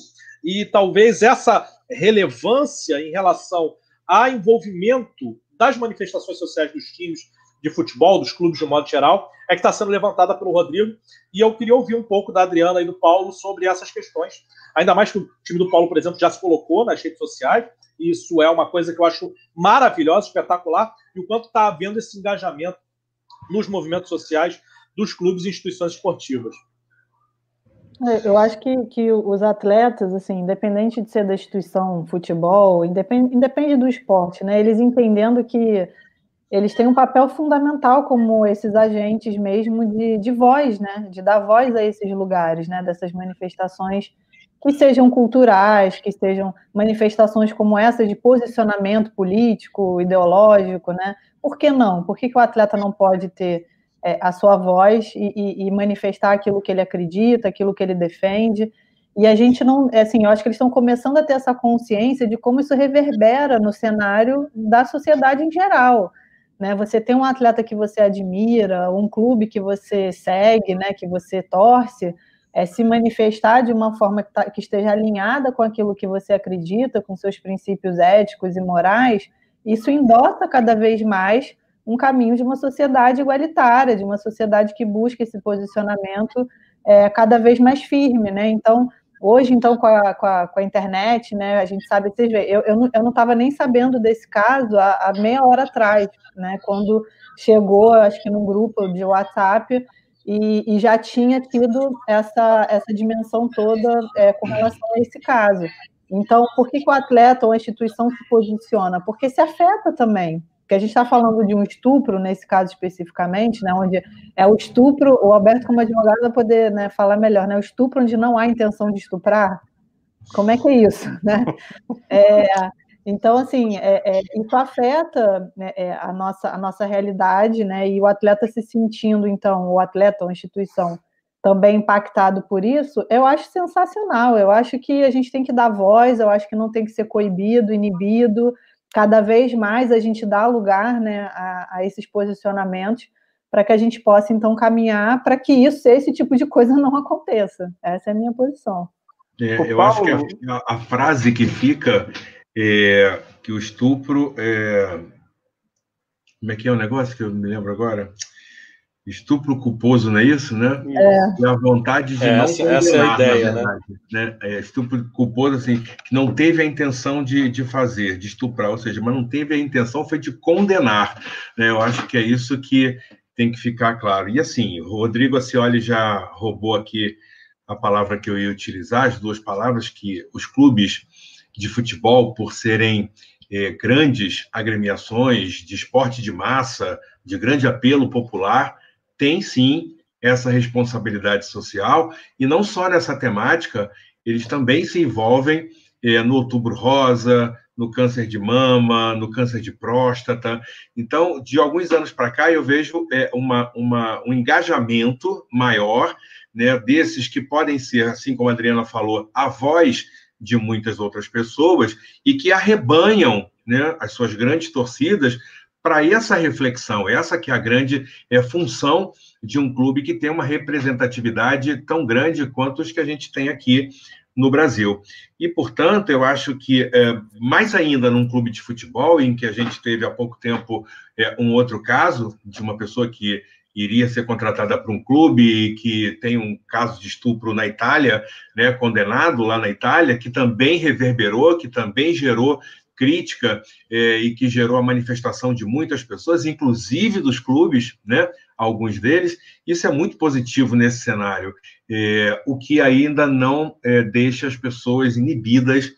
E talvez essa relevância em relação a envolvimento das manifestações sociais dos times de futebol, dos clubes de um modo geral, é que está sendo levantada pelo Rodrigo. E eu queria ouvir um pouco da Adriana e do Paulo sobre essas questões. Ainda mais que o time do Paulo, por exemplo, já se colocou nas redes sociais. E isso é uma coisa que eu acho maravilhosa, espetacular. E o quanto está havendo esse engajamento nos movimentos sociais dos clubes e instituições esportivas. É, eu acho que, que os atletas, assim, independente de ser da instituição futebol, independe, independe do esporte, né? Eles entendendo que eles têm um papel fundamental como esses agentes mesmo de, de voz, né? De dar voz a esses lugares, né? Dessas manifestações que sejam culturais, que sejam manifestações como essa de posicionamento político, ideológico, né? Por que não? Por que, que o atleta não pode ter é, a sua voz e, e, e, manifestar aquilo que ele acredita, aquilo que ele defende? E a gente não, é assim, eu acho que eles estão começando a ter essa consciência de como isso reverbera no cenário da sociedade em geral. Né? Você tem um atleta que você admira, um clube que você segue, né, que você torce, é, se manifestar de uma forma que, tá, que esteja alinhada com aquilo que você acredita, com seus princípios éticos e morais, isso endossa cada vez mais um caminho de uma sociedade igualitária, de uma sociedade que busca esse posicionamento é, cada vez mais firme, né? Então, Hoje, então, com a, com a, com a internet, né, a gente sabe, vocês veem, eu, eu não estava nem sabendo desse caso há, há, meia hora atrás, né, quando chegou, acho que num grupo de WhatsApp, e, e já tinha tido essa, essa dimensão toda é, com relação a esse caso. Então, por que, que o atleta ou a instituição se posiciona? Porque se afeta também, porque a gente está falando de um estupro, nesse caso especificamente, né, onde é o estupro, o Alberto, como advogado, vai poder né, falar melhor, né, o estupro onde não há intenção de estuprar. Como é que é isso? [LAUGHS] Né? É, então, assim, é, é, isso afeta né, é, a, nossa, a nossa realidade, né, e o atleta se sentindo, então, o atleta ou a instituição também impactado por isso, eu acho sensacional. Eu acho que a gente tem que dar voz, eu acho que não tem que ser coibido, inibido, cada vez mais a gente dá lugar né, a, a esses posicionamentos para que a gente possa então caminhar para que isso, esse tipo de coisa [LAUGHS] não aconteça. Essa é a minha posição. É, eu acho que a, a, frase que fica é que o estupro é... Como é que é o negócio que eu me lembro agora? Estupro culposo, não é isso, né? É. E a vontade de é, não essa, essa é a ideia, né? né? É, estupro culposo, assim, que não teve a intenção de, de fazer, de estuprar, ou seja, mas não teve a intenção, foi de condenar, né? Eu acho que é isso que tem que ficar claro. E assim, o Rodrigo Acioli já roubou aqui a palavra que eu ia utilizar, as duas palavras que os clubes de futebol, por serem é, grandes agremiações de esporte de massa, de grande apelo popular, tem sim essa responsabilidade social, e não só nessa temática, eles também se envolvem é, no Outubro Rosa, no câncer de mama, no câncer de próstata. Então, de alguns anos para cá, eu vejo é, uma, uma, um engajamento maior né, desses que podem ser, assim como a Adriana falou, a voz de muitas outras pessoas e que arrebanham né, as suas grandes torcidas para essa reflexão. Essa que é a grande é, função de um clube que tem uma representatividade tão grande quanto os que a gente tem aqui no Brasil. E, portanto, eu acho que, é, mais ainda num clube de futebol, em que a gente teve há pouco tempo é, um outro caso de uma pessoa que iria ser contratada para um clube que tem um caso de estupro na Itália, né, condenado lá na Itália, que também reverberou, que também gerou crítica é, e que gerou a manifestação de muitas pessoas, inclusive dos clubes, né, alguns deles. Isso é muito positivo nesse cenário, é, o que ainda não é, deixa as pessoas inibidas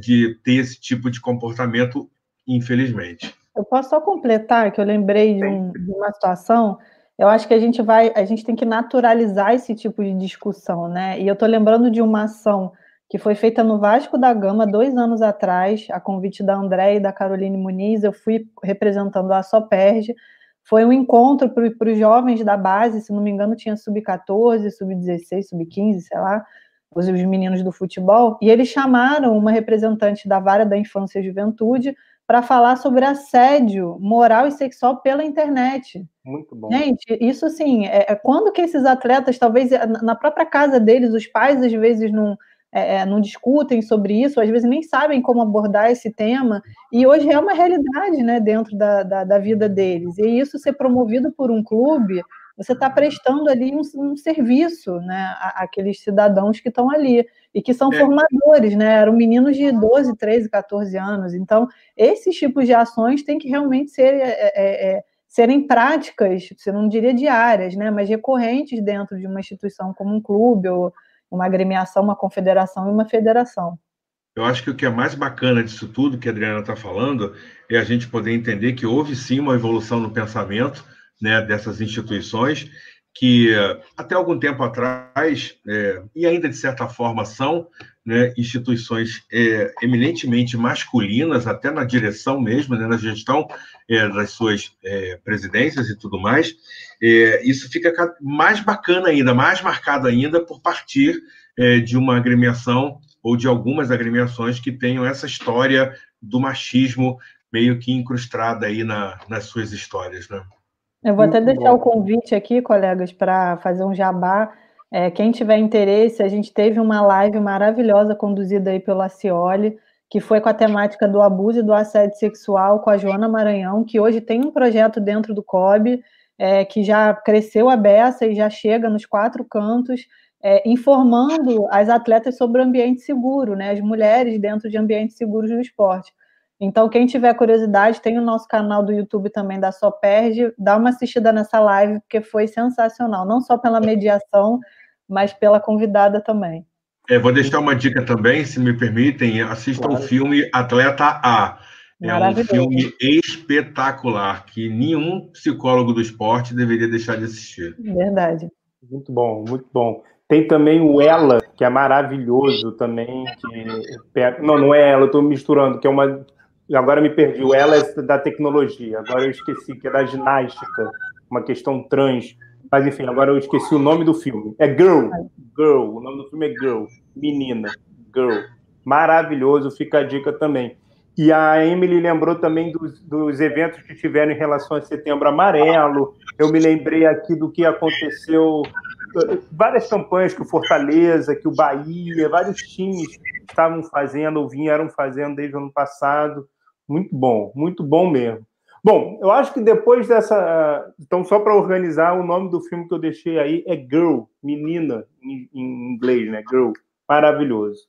de ter esse tipo de comportamento, infelizmente. Eu posso só completar que eu lembrei de, um, de uma situação eu acho que a gente vai, a gente tem que naturalizar esse tipo de discussão, né? E eu estou lembrando de uma ação que foi feita no Vasco da Gama dois anos atrás, a convite da André e da Caroline Muniz, eu fui representando a Soperge, foi um encontro para os jovens da base, se não me engano tinha sub-14, sub-16, sub-15, sei lá, os, os meninos do futebol, e eles chamaram uma representante da Vara da Infância e Juventude para falar sobre assédio moral e sexual pela internet. Muito bom. Gente, isso assim, é, é quando que esses atletas, talvez na própria casa deles, os pais às vezes não, é, é, não discutem sobre isso, às vezes nem sabem como abordar esse tema, e hoje é uma realidade né, dentro da, da, da vida deles. E isso ser promovido por um clube, você está prestando ali um, um serviço né, àqueles cidadãos que estão ali e que são é. formadores, né? Eram meninos de 12, 13, 14 anos. Então, esses tipos de ações têm que realmente ser. É, é, é serem práticas, você não diria diárias, né, mas recorrentes dentro de uma instituição como um clube, ou uma agremiação, uma confederação e uma federação. Eu acho que o que é mais bacana disso tudo que a Adriana está falando é a gente poder entender que houve sim uma evolução no pensamento né, dessas instituições que até algum tempo atrás, é, e ainda de certa forma são, né, instituições é, eminentemente masculinas, até na direção mesmo, né, na gestão é, das suas é, presidências e tudo mais, é, isso fica mais bacana ainda, mais marcado ainda por partir é, de uma agremiação ou de algumas agremiações que tenham essa história do machismo meio que incrustada aí na, nas suas histórias, né? Eu vou até deixar bom. o convite aqui, colegas, para fazer um jabá. É, quem tiver interesse, a gente teve uma live maravilhosa conduzida aí pelo Acioli, que foi com a temática do abuso e do assédio sexual com a Joana Maranhão, que hoje tem um projeto dentro do COB, é, que já cresceu a beça e já chega nos quatro cantos, é, informando as atletas sobre o ambiente seguro, né, as mulheres dentro de ambientes seguros do esporte. Então, quem tiver curiosidade, tem o nosso canal do YouTube também da Soperge, dá uma assistida nessa live, porque foi sensacional, não só pela mediação, mas pela convidada também. É, vou deixar uma dica também, se me permitem, assistam claro. o filme Atleta A. É um filme espetacular que nenhum psicólogo do esporte deveria deixar de assistir. Verdade. Muito bom, muito bom. Tem também o Ela, que é maravilhoso também. Que... Não, não é ela, eu estou misturando, que é uma Agora me perdi. O ela é da tecnologia. Agora eu esqueci que é da ginástica, uma questão trans. Mas enfim, agora eu esqueci o nome do filme. É Girl. Girl. O nome do filme é Girl. Menina. Girl. Maravilhoso. Fica a dica também. E a Emily lembrou também dos, dos eventos que tiveram em relação a Setembro Amarelo. Eu me lembrei aqui do que aconteceu, várias campanhas que o Fortaleza, que o Bahia, vários times estavam fazendo ou vieram fazendo desde o ano passado. Muito bom, muito bom mesmo. Bom, eu acho que depois dessa. Então, só para organizar, o nome do filme que eu deixei aí é Girl, menina, em, inglês, né? Girl. Maravilhoso.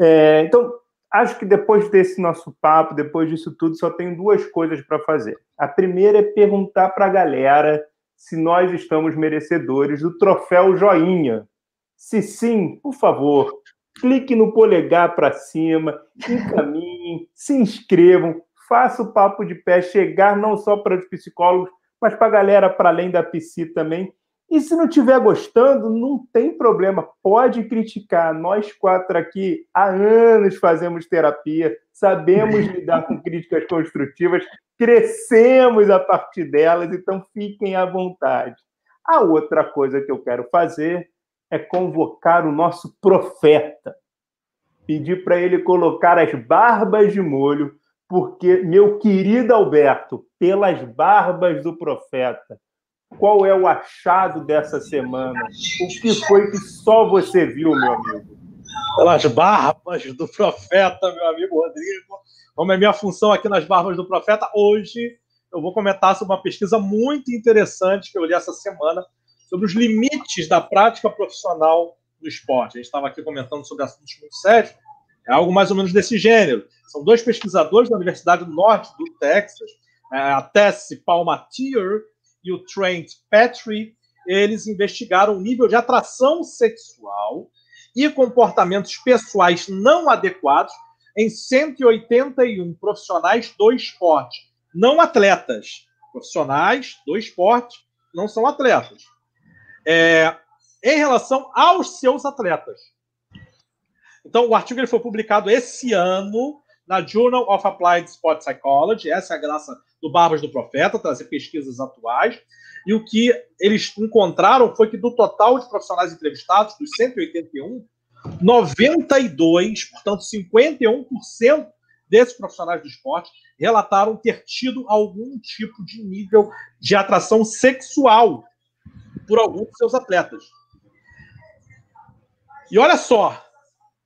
É, então, acho que depois desse nosso papo, depois disso tudo, só tenho duas coisas para fazer. A primeira é perguntar para a galera se nós estamos merecedores do troféu Joinha. Se sim, por favor, clique no polegar para cima, se inscrevam, faça o papo de pé chegar não só para os psicólogos, mas para a galera para além da psi também. E se não estiver gostando, não tem problema, pode criticar. Nós quatro aqui há anos fazemos terapia, sabemos [LAUGHS] lidar com críticas construtivas, crescemos a partir delas, então fiquem à vontade. A outra coisa que eu quero fazer é convocar o nosso profeta, pedir para ele colocar as barbas de molho, porque, meu querido Alberto, pelas barbas do profeta, qual é o achado dessa semana? O que foi que só você viu, meu amigo? Pelas barbas do profeta, meu amigo Rodrigo. Como é minha função aqui nas barbas do profeta, hoje eu vou comentar sobre uma pesquisa muito interessante que eu li essa semana sobre os limites da prática profissional do esporte. A gente estava aqui comentando sobre assuntos muito sérios, é algo mais ou menos desse gênero. São dois pesquisadores da Universidade do Norte do Texas, é, a Tessie Palmatier e o Trent Petrie, eles investigaram o nível de atração sexual e comportamentos pessoais não adequados em 181 profissionais do esporte, não atletas. Profissionais do esporte não são atletas. É, em relação aos seus atletas. Então, o artigo ele foi publicado esse ano na Journal of Applied Sport Psychology. Essa é a graça do Barbas do Profeta, trazer pesquisas atuais. E o que eles encontraram foi que do total de profissionais entrevistados, dos 181, 92, portanto 51% desses profissionais do esporte relataram ter tido algum tipo de nível de atração sexual por algum de seus atletas. E olha só,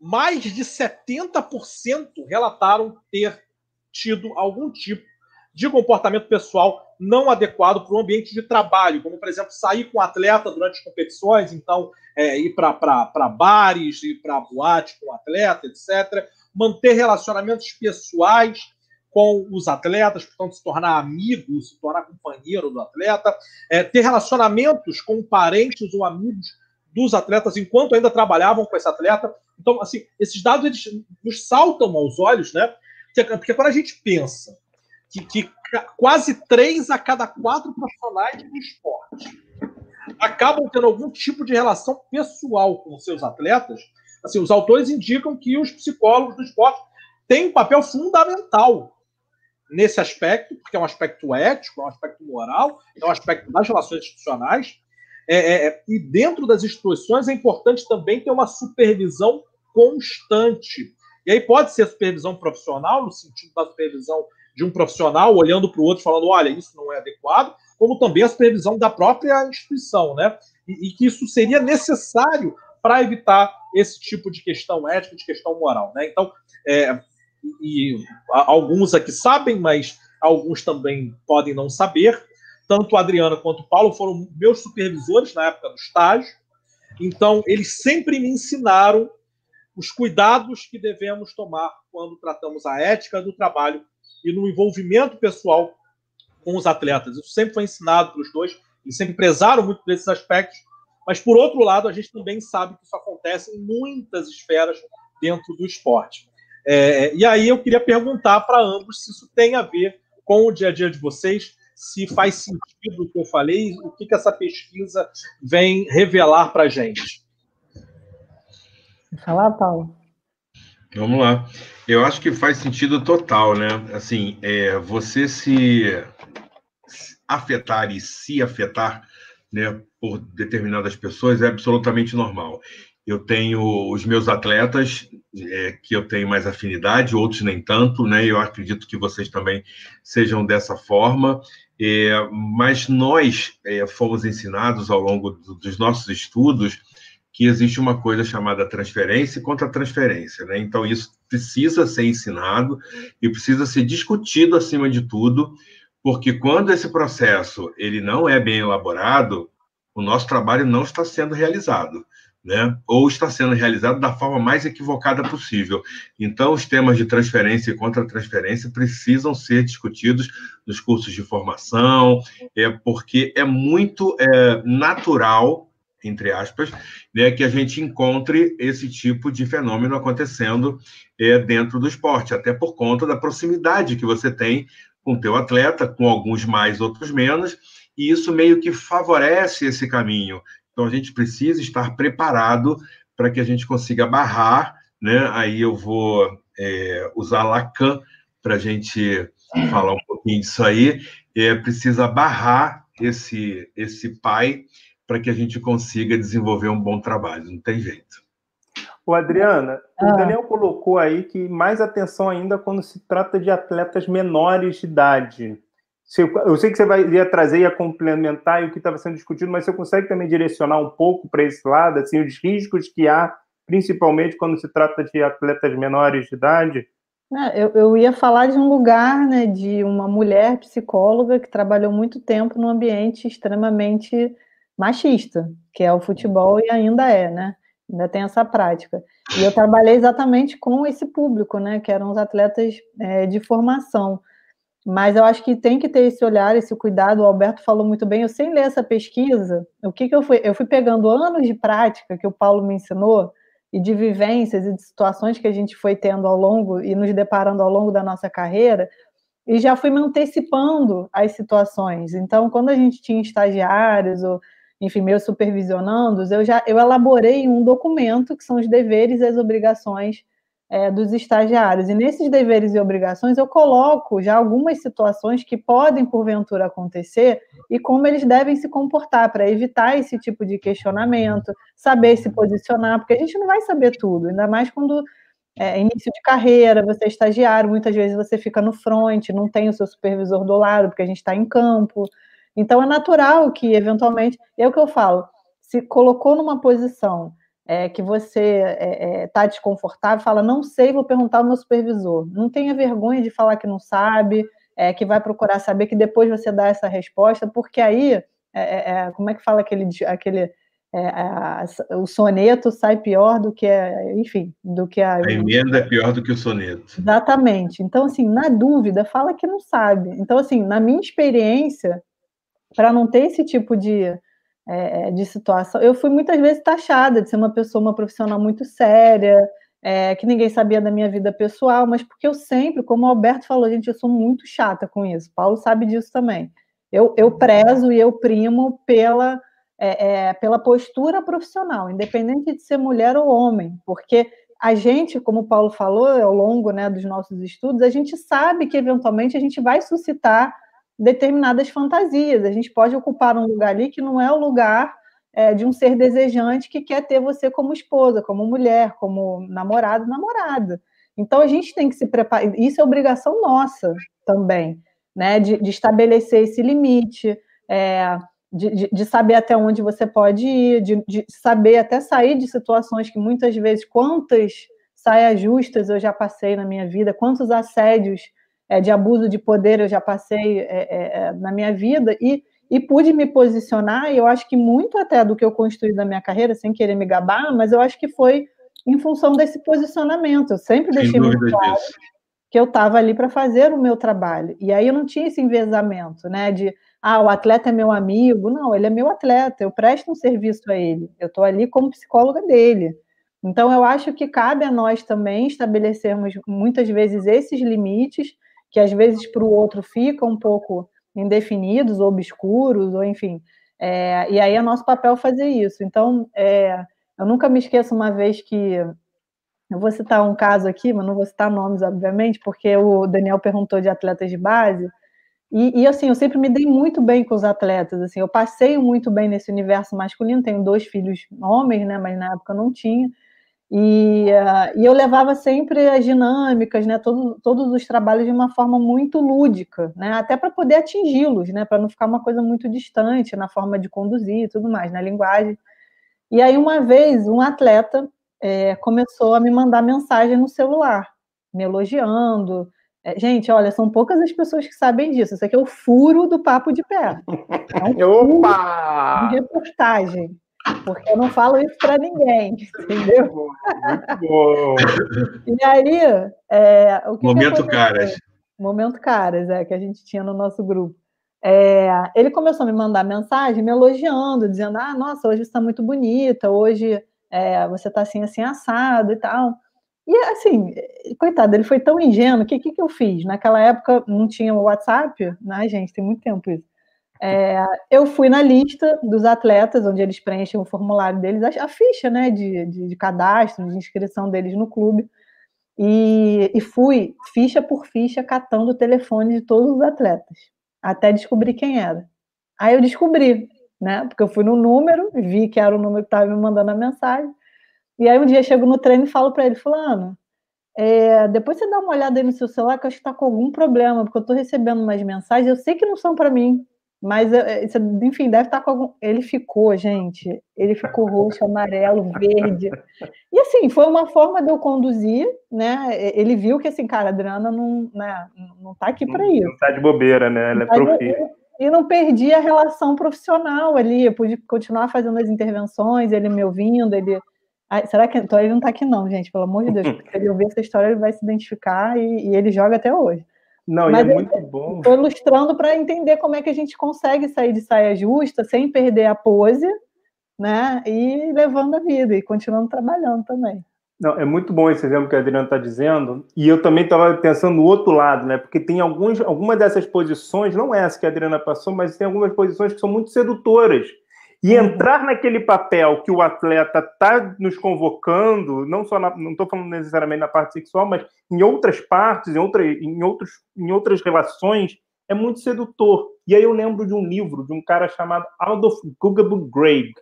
mais de 70% relataram ter tido algum tipo de comportamento pessoal não adequado para o ambiente de trabalho, como, por exemplo, sair com atleta durante as competições, então é, ir para bares, ir para boate com o atleta, etc. Manter relacionamentos pessoais com os atletas, portanto, se tornar amigo, se tornar companheiro do atleta, é, ter relacionamentos com parentes ou amigos dos atletas enquanto ainda trabalhavam com esse atleta. Então, assim, esses dados eles nos saltam aos olhos, né? Porque, quando a gente pensa que, que quase três a cada quatro profissionais do esporte acabam tendo algum tipo de relação pessoal com seus atletas. Assim, os autores indicam que os psicólogos do esporte têm um papel fundamental nesse aspecto, porque é um aspecto ético, é um aspecto moral, é um aspecto das relações institucionais. É, é, é e dentro das instituições é importante também ter uma supervisão constante. E aí pode ser supervisão profissional, no sentido da supervisão de um profissional olhando para o outro falando, olha, isso não é adequado, como também a supervisão da própria instituição, né? E, e que isso seria necessário para evitar esse tipo de questão ética, de questão moral, né? Então, é, e alguns aqui sabem, mas alguns também podem não saber. Tanto a Adriana quanto o Paulo foram meus supervisores na época do estágio. Então, eles sempre me ensinaram os cuidados que devemos tomar quando tratamos a ética do trabalho e no envolvimento pessoal com os atletas. Isso sempre foi ensinado pelos dois, eles sempre prezaram muito desses aspectos, mas por outro lado, a gente também sabe que isso acontece em muitas esferas dentro do esporte. É, e aí eu queria perguntar para ambos se isso tem a ver com o dia a dia de vocês, se faz sentido o que eu falei, o que, que essa pesquisa vem revelar para a gente. Falar, Paulo. Vamos lá. Eu acho que faz sentido total, né? Assim, é, você se afetar e se afetar né, por determinadas pessoas é absolutamente normal. Eu tenho os meus atletas é, que eu tenho mais afinidade, outros nem tanto, né? Eu acredito que vocês também sejam dessa forma. É, mas nós é, fomos ensinados ao longo do, dos nossos estudos que existe uma coisa chamada transferência e contra-transferência, né? Então isso precisa ser ensinado e precisa ser discutido acima de tudo, porque quando esse processo ele não é bem elaborado, o nosso trabalho não está sendo realizado. Né? ou está sendo realizado da forma mais equivocada possível. Então, os temas de transferência e contra-transferência precisam ser discutidos nos cursos de formação, é porque é muito é, natural entre aspas, né, que a gente encontre esse tipo de fenômeno acontecendo é, dentro do esporte, até por conta da proximidade que você tem com o teu atleta, com alguns mais, outros menos, e isso meio que favorece esse caminho. Então a gente precisa estar preparado para que a gente consiga barrar, né? Aí eu vou é, usar Lacan para a gente falar um pouquinho disso aí. É, precisa barrar esse, esse pai para que a gente consiga desenvolver um bom trabalho, não tem jeito. O Adriana, ah. o Daniel colocou aí que mais atenção ainda quando se trata de atletas menores de idade. Eu sei que você vai, ia trazer, ia complementar o que estava sendo discutido, mas você consegue também direcionar um pouco para esse lado, assim, os riscos que há, principalmente quando se trata de atletas menores de idade? É, eu, eu ia falar de um lugar, né, de uma mulher psicóloga que trabalhou muito tempo num ambiente extremamente machista, que é o futebol e ainda é, né? Ainda tem essa prática. E eu trabalhei exatamente com esse público, né? Que eram os atletas é, de formação. Mas eu acho que tem que ter esse olhar, esse cuidado. O Alberto falou muito bem. Eu sem ler essa pesquisa, o que, que eu fui? Eu fui pegando anos de prática que o Paulo me ensinou e de vivências e de situações que a gente foi tendo ao longo e nos deparando ao longo da nossa carreira e já fui me antecipando às situações. Então, quando a gente tinha estagiários ou enfim, meus supervisionandos, eu já eu elaborei um documento que são os deveres e as obrigações é, dos estagiários. E nesses deveres e obrigações eu coloco já algumas situações que podem, porventura, acontecer e como eles devem se comportar para evitar esse tipo de questionamento, saber se posicionar, porque a gente não vai saber tudo, ainda mais quando é, início de carreira, você é estagiário, muitas vezes você fica no front, não tem o seu supervisor do lado, porque a gente está em campo. Então é natural que, eventualmente, é o que eu falo, se colocou numa posição é, que você está é, é, tá desconfortável, fala, não sei, vou perguntar ao meu supervisor. Não tenha vergonha de falar que não sabe, é, que vai procurar saber, que depois você dá essa resposta, porque aí, é, é, como é que fala aquele, aquele a, o soneto sai pior do que, a, enfim, do que a... A emenda é pior do que o soneto. Exatamente. Então, assim, na dúvida, fala que não sabe. Então, assim, na minha experiência, para não ter esse tipo de, é, de situação. Eu fui muitas vezes taxada de ser uma pessoa, uma profissional muito séria, é, que ninguém sabia da minha vida pessoal, mas porque eu sempre, como o Alberto falou, gente, eu sou muito chata com isso. Paulo sabe disso também. Eu, eu prezo e eu primo pela, é, é, pela postura profissional, independente de ser mulher ou homem, porque a gente, como o Paulo falou ao longo né, dos nossos estudos, a gente sabe que eventualmente a gente vai suscitar determinadas fantasias. A gente pode ocupar um lugar ali que não é o lugar é, de um ser desejante que quer ter você como esposa, como mulher, como namorado, namorada. Então a gente tem que se preparar. Isso é obrigação nossa também, né? De, de estabelecer esse limite, é, de, de, de, saber até onde você pode ir, de, de saber até sair de situações que muitas vezes, quantas saias justas eu já passei na minha vida, quantos assédios é, de abuso de poder eu já passei é, é, é, na minha vida e, e pude me posicionar, e eu acho que muito até do que eu construí da minha carreira, sem querer me gabar, mas eu acho que foi em função desse posicionamento. Eu sempre deixei muito claro disso. que eu estava ali para fazer o meu trabalho. E aí eu não tinha esse envezamento, né? De ah, o atleta é meu amigo. Não, ele é meu atleta, eu presto um serviço a ele. Eu estou ali como psicóloga dele. Então, eu acho que cabe a nós também estabelecermos muitas vezes esses limites que às vezes para o outro ficam um pouco indefinidos, ou obscuros, ou enfim. É, e aí é nosso papel fazer isso. Então, é, eu nunca me esqueço uma vez que. Eu vou citar um caso aqui, mas não vou citar nomes, obviamente, porque o Daniel perguntou de atletas de base. E, e, assim, eu sempre me dei muito bem com os atletas. Assim, eu passei muito bem nesse universo masculino. Tenho dois filhos homens, né? Mas na época não tinha. E, uh, e eu levava sempre as dinâmicas, né, todo, todos os trabalhos de uma forma muito lúdica, né, até para poder atingi-los, né, para não ficar uma coisa muito distante na forma de conduzir e tudo mais, na linguagem. E aí, uma vez, um atleta é, começou a me mandar mensagem no celular, me elogiando. É, gente, olha, são poucas as pessoas que sabem disso. Isso aqui é o furo do papo de pé. É um [LAUGHS] Opa! de reportagem. Porque eu não falo isso para ninguém, entendeu? Muito bom. [LAUGHS] e aí, é, o que momento que caras. Momento caras, é que a gente tinha no nosso grupo. É, ele começou a me mandar mensagem, me elogiando, dizendo: Ah, nossa, hoje está muito bonita, hoje é, você está assim, assim, assado e tal. E assim, coitado, ele foi tão ingênuo, o que, que, que eu fiz? Naquela época não tinha o WhatsApp, né, gente? Tem muito tempo isso. É, eu fui na lista dos atletas, onde eles preenchem o formulário deles, a, ficha né, de, de, de, cadastro, de inscrição deles no clube, e, e fui ficha por ficha catando o telefone de todos os atletas, até descobrir quem era. Aí eu descobri, né? Porque eu fui no número, vi que era o número que estava me mandando a mensagem. E aí um dia chego no treino e falo para ele, fulano, é, depois você dá uma olhada aí no seu celular que eu acho que está com algum problema, porque eu estou recebendo umas mensagens, eu sei que não são para mim, mas é, enfim, deve estar tá com algum. Ele ficou, gente, ele ficou roxo, amarelo, verde. E assim, foi uma forma de eu conduzir, né? Ele viu que assim, cara, a Adriana não, né, não tá aqui para isso. Não tá de bobeira, né? Ela é profi e não perdi a relação profissional ali. Eu pude continuar fazendo as intervenções, ele me ouvindo, ele. Ai, será que então ele não está aqui, não, gente? Pelo amor de Deus, [LAUGHS] porque se ele ouvir essa história, ele vai se identificar e, e ele joga até hoje. Não, Mas e é muito bom. Estou ilustrando para entender como é que a gente consegue sair de saia justa sem perder a pose, né? E levando a vida e continuando trabalhando também. Não, é muito bom esse exemplo que a Adriana está dizendo. E eu também estava pensando no outro lado, né? Porque tem alguns, algumas dessas posições, não é essa que a Adriana passou, mas tem algumas posições que são muito sedutoras. E entrar naquele papel que o atleta está nos convocando, não só na, não estou falando necessariamente na parte sexual, mas em outras partes, em, outra, em, outros, em outras relações, é muito sedutor. E aí eu lembro de um livro de um cara chamado Adolf Guggenheim Greg,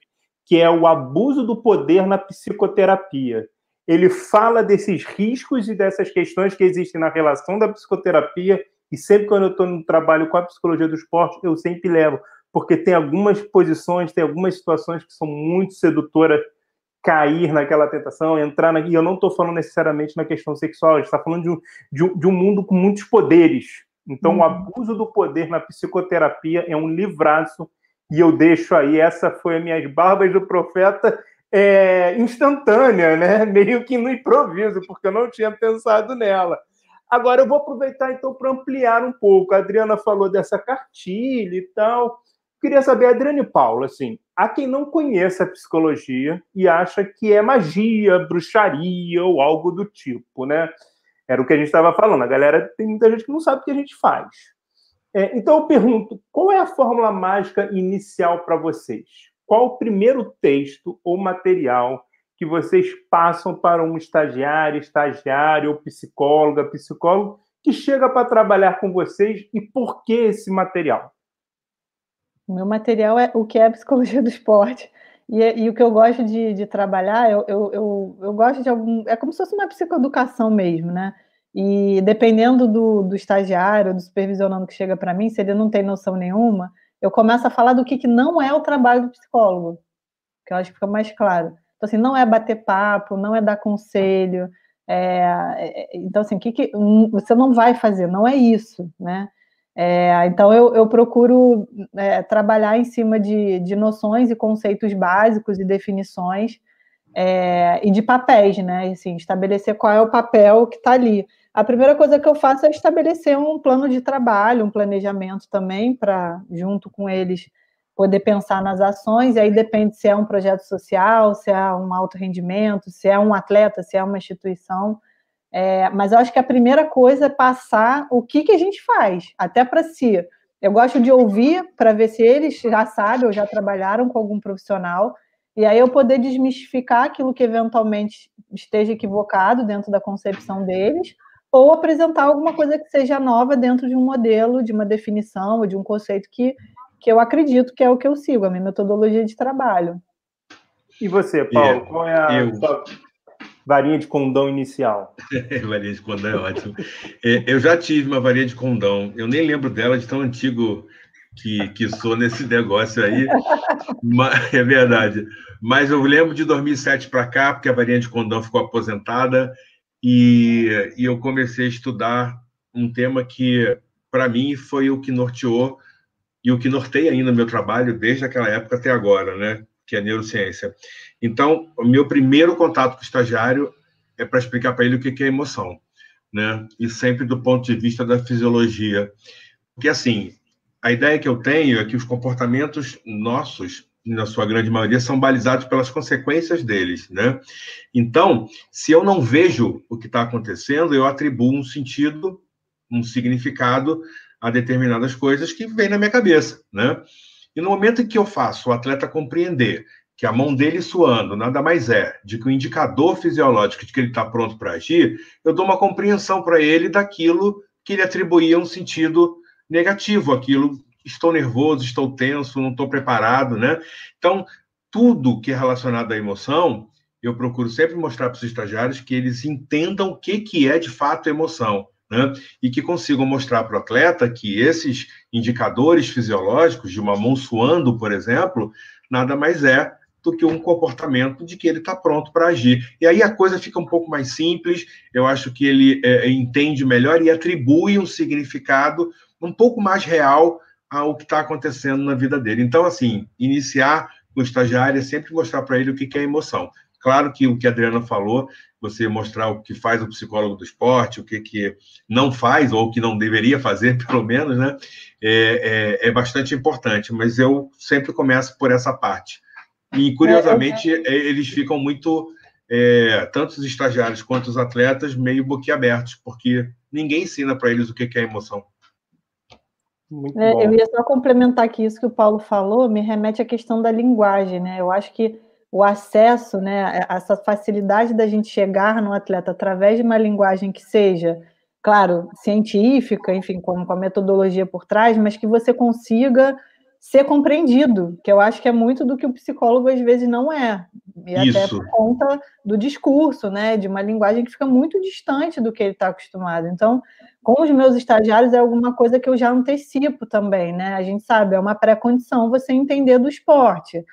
que é o abuso do poder na psicoterapia ele fala desses riscos e dessas questões que existem na relação da psicoterapia. E sempre quando eu estou no trabalho com a psicologia do esporte, eu sempre levo, porque tem algumas posições, tem algumas situações que são muito sedutoras cair naquela tentação, entrar na. E eu não estou falando necessariamente na questão sexual, a gente está falando de um, de, um, de um, mundo com muitos poderes. Então, uhum. o abuso do poder na psicoterapia é um livraço, e eu deixo aí, essa foi as minhas barbas do profeta, é, instantânea, né? [LAUGHS] meio que no improviso, porque eu não tinha pensado nela. Agora eu vou aproveitar então para ampliar um pouco. A Adriana falou dessa cartilha e tal. Queria saber, Adriana e Paula, assim, há quem não conheça a psicologia e acha que é magia, bruxaria ou algo do tipo, né? Era o que a gente estava falando. A galera tem muita gente que não sabe o que a gente faz. É, então eu pergunto, qual é a fórmula mágica inicial para vocês? qual o primeiro texto ou material que vocês passam para um estagiário, estagiário ou psicóloga, psicólogo que chega para trabalhar com vocês e por que esse material? O meu material é o que é psicologia do esporte. E, e o que eu gosto de, de trabalhar, eu, eu, eu, eu, gosto de algum. É como se fosse uma psicoeducação mesmo, né? E dependendo do, do estagiário, do supervisionando que chega para mim, se ele não tem noção nenhuma, eu começo a falar do que, que não é o trabalho do psicólogo, que eu acho que fica mais claro. Então, assim, não é bater papo, não é dar conselho. É, é, então, assim, o que, que você não vai fazer? Não é isso, né? É, então, eu, eu procuro é, trabalhar em cima de, de noções e conceitos básicos e definições é, e de papéis, né? Assim, estabelecer qual é o papel que está ali a primeira coisa que eu faço é estabelecer um plano de trabalho, um planejamento também, para, junto com eles, poder pensar nas ações, e aí depende se é um projeto social, se é um alto rendimento, se é um atleta, se é uma instituição. É, mas eu acho que a primeira coisa é passar o que, que a gente faz, até para si. Eu gosto de ouvir para ver se eles já sabem ou já trabalharam com algum profissional, e aí eu poder desmistificar aquilo que eventualmente esteja equivocado dentro da concepção deles, ou apresentar alguma coisa que seja nova dentro de um modelo, de uma definição ou de um conceito que, que eu acredito que é o que eu sigo, a minha metodologia de trabalho. E você, Paulo, eu, qual é a eu... varinha de condão inicial? [LAUGHS] varinha de condão é ótimo. É, eu já tive uma varinha de condão, eu nem lembro dela de tão antigo que, que sou nesse [LAUGHS] negócio aí, mas, [LAUGHS] é verdade. Mas eu lembro de 2007 para cá, porque a varinha de condão ficou aposentada, e, e eu comecei a estudar um tema que, para mim, foi o que norteou e o que norteia ainda meu trabalho desde aquela época até agora, né? Que é neurociência. Então, o meu primeiro contato com o estagiário é para explicar para ele o que é emoção, né? E sempre do ponto de vista da fisiologia. Porque, assim, a ideia que eu tenho é que os comportamentos nossos, na sua grande maioria, são balizados pelas consequências deles, né? Então, se eu não vejo o que está acontecendo, eu atribuo um sentido, um significado a determinadas coisas que vem na minha cabeça, né? E no momento em que eu faço o atleta compreender que a mão dele suando nada mais é de que o indicador fisiológico de que ele está pronto para agir, eu dou uma compreensão para ele daquilo que ele atribuía um sentido negativo, aquilo estou nervoso, estou tenso, não estou preparado, né? Então, tudo que é relacionado à emoção, eu procuro sempre mostrar para os estagiários que eles entendam o que, que é de fato emoção. Né? E que consigam mostrar para o atleta que esses indicadores fisiológicos de uma mão suando, por exemplo, nada mais é do que um comportamento de que ele está pronto para agir. E aí a coisa fica um pouco mais simples, eu acho que ele é, entende melhor e atribui um significado um pouco mais real ao que está acontecendo na vida dele. Então, assim, iniciar o estagiário é sempre mostrar para ele o que, que é emoção. Claro que o que a Adriana falou, você mostrar o que faz o psicólogo do esporte, o que, que não faz, ou o que não deveria fazer, [LAUGHS] pelo menos, né? É, é, é bastante importante, mas eu sempre começo por essa parte. E, curiosamente, é, eles ficam muito, é, tanto os estagiários quanto os atletas, meio boquiabertos, porque ninguém ensina para eles o que, que é emoção. É, eu ia só complementar que isso que o Paulo falou me remete à questão da linguagem, né? Eu acho que o acesso, né, essa facilidade da gente chegar no atleta através de uma linguagem que seja, claro, científica, enfim, com, com a metodologia por trás, mas que você consiga ser compreendido, que eu acho que é muito do que o psicólogo às vezes não é. E Isso. até por conta do discurso, né? De uma linguagem que fica muito distante do que ele está acostumado. Então, com os meus estagiários é alguma coisa que eu já antecipo também, né? A gente sabe, é uma pré-condição você entender do esporte.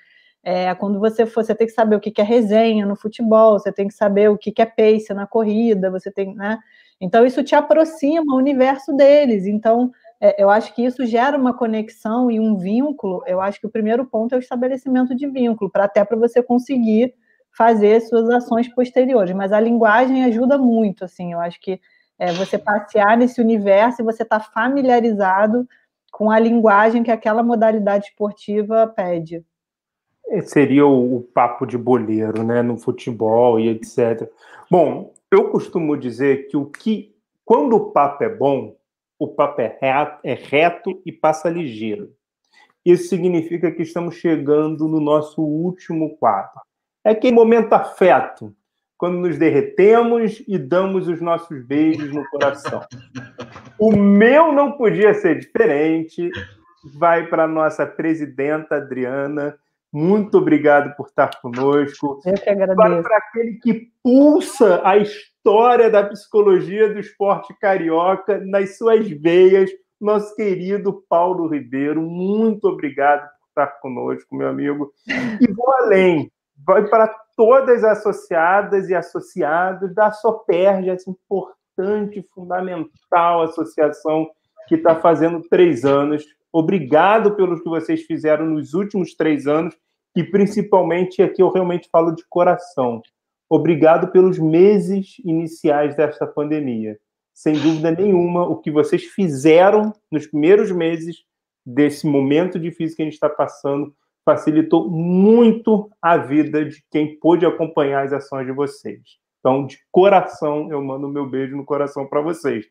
É, quando você for, você tem que saber o que é resenha no futebol, você tem que saber o que é pace na corrida, você tem, né? Então, isso te aproxima o universo deles. Então, é, eu acho que isso gera uma conexão e um vínculo. Eu acho que o primeiro ponto é o estabelecimento de vínculo, para até para você conseguir fazer suas ações posteriores. Mas a linguagem ajuda muito, assim. Eu acho que é, você passear nesse universo e você estar tá familiarizado com a linguagem que aquela modalidade esportiva pede. Seria o, o papo de boleiro, né, no futebol e etc. Bom, eu costumo dizer que o que, quando o papo é bom, o papo é reto, é reto e passa ligeiro. Isso significa que estamos chegando no nosso último quadro. É aquele momento afeto, quando nos derretemos e damos os nossos beijos no coração. O meu não podia ser diferente. Vai para nossa presidenta Adriana. Muito obrigado por estar conosco. Eu que agradeço. Para aquele que pulsa a história da psicologia do esporte carioca nas suas veias, nosso querido Paulo Ribeiro. Muito obrigado por estar conosco, meu amigo. E vou além. Vai para todas as associadas e associados da SOPERJ, essa importante, fundamental associação que está fazendo três anos. Obrigado pelo que vocês fizeram nos últimos três anos e principalmente aqui eu realmente falo de coração. Obrigado pelos meses iniciais desta pandemia. Sem dúvida nenhuma, o que vocês fizeram nos primeiros meses desse momento difícil que a gente está passando facilitou muito a vida de quem pôde acompanhar as ações de vocês. Então, de coração, eu mando meu beijo no coração para vocês.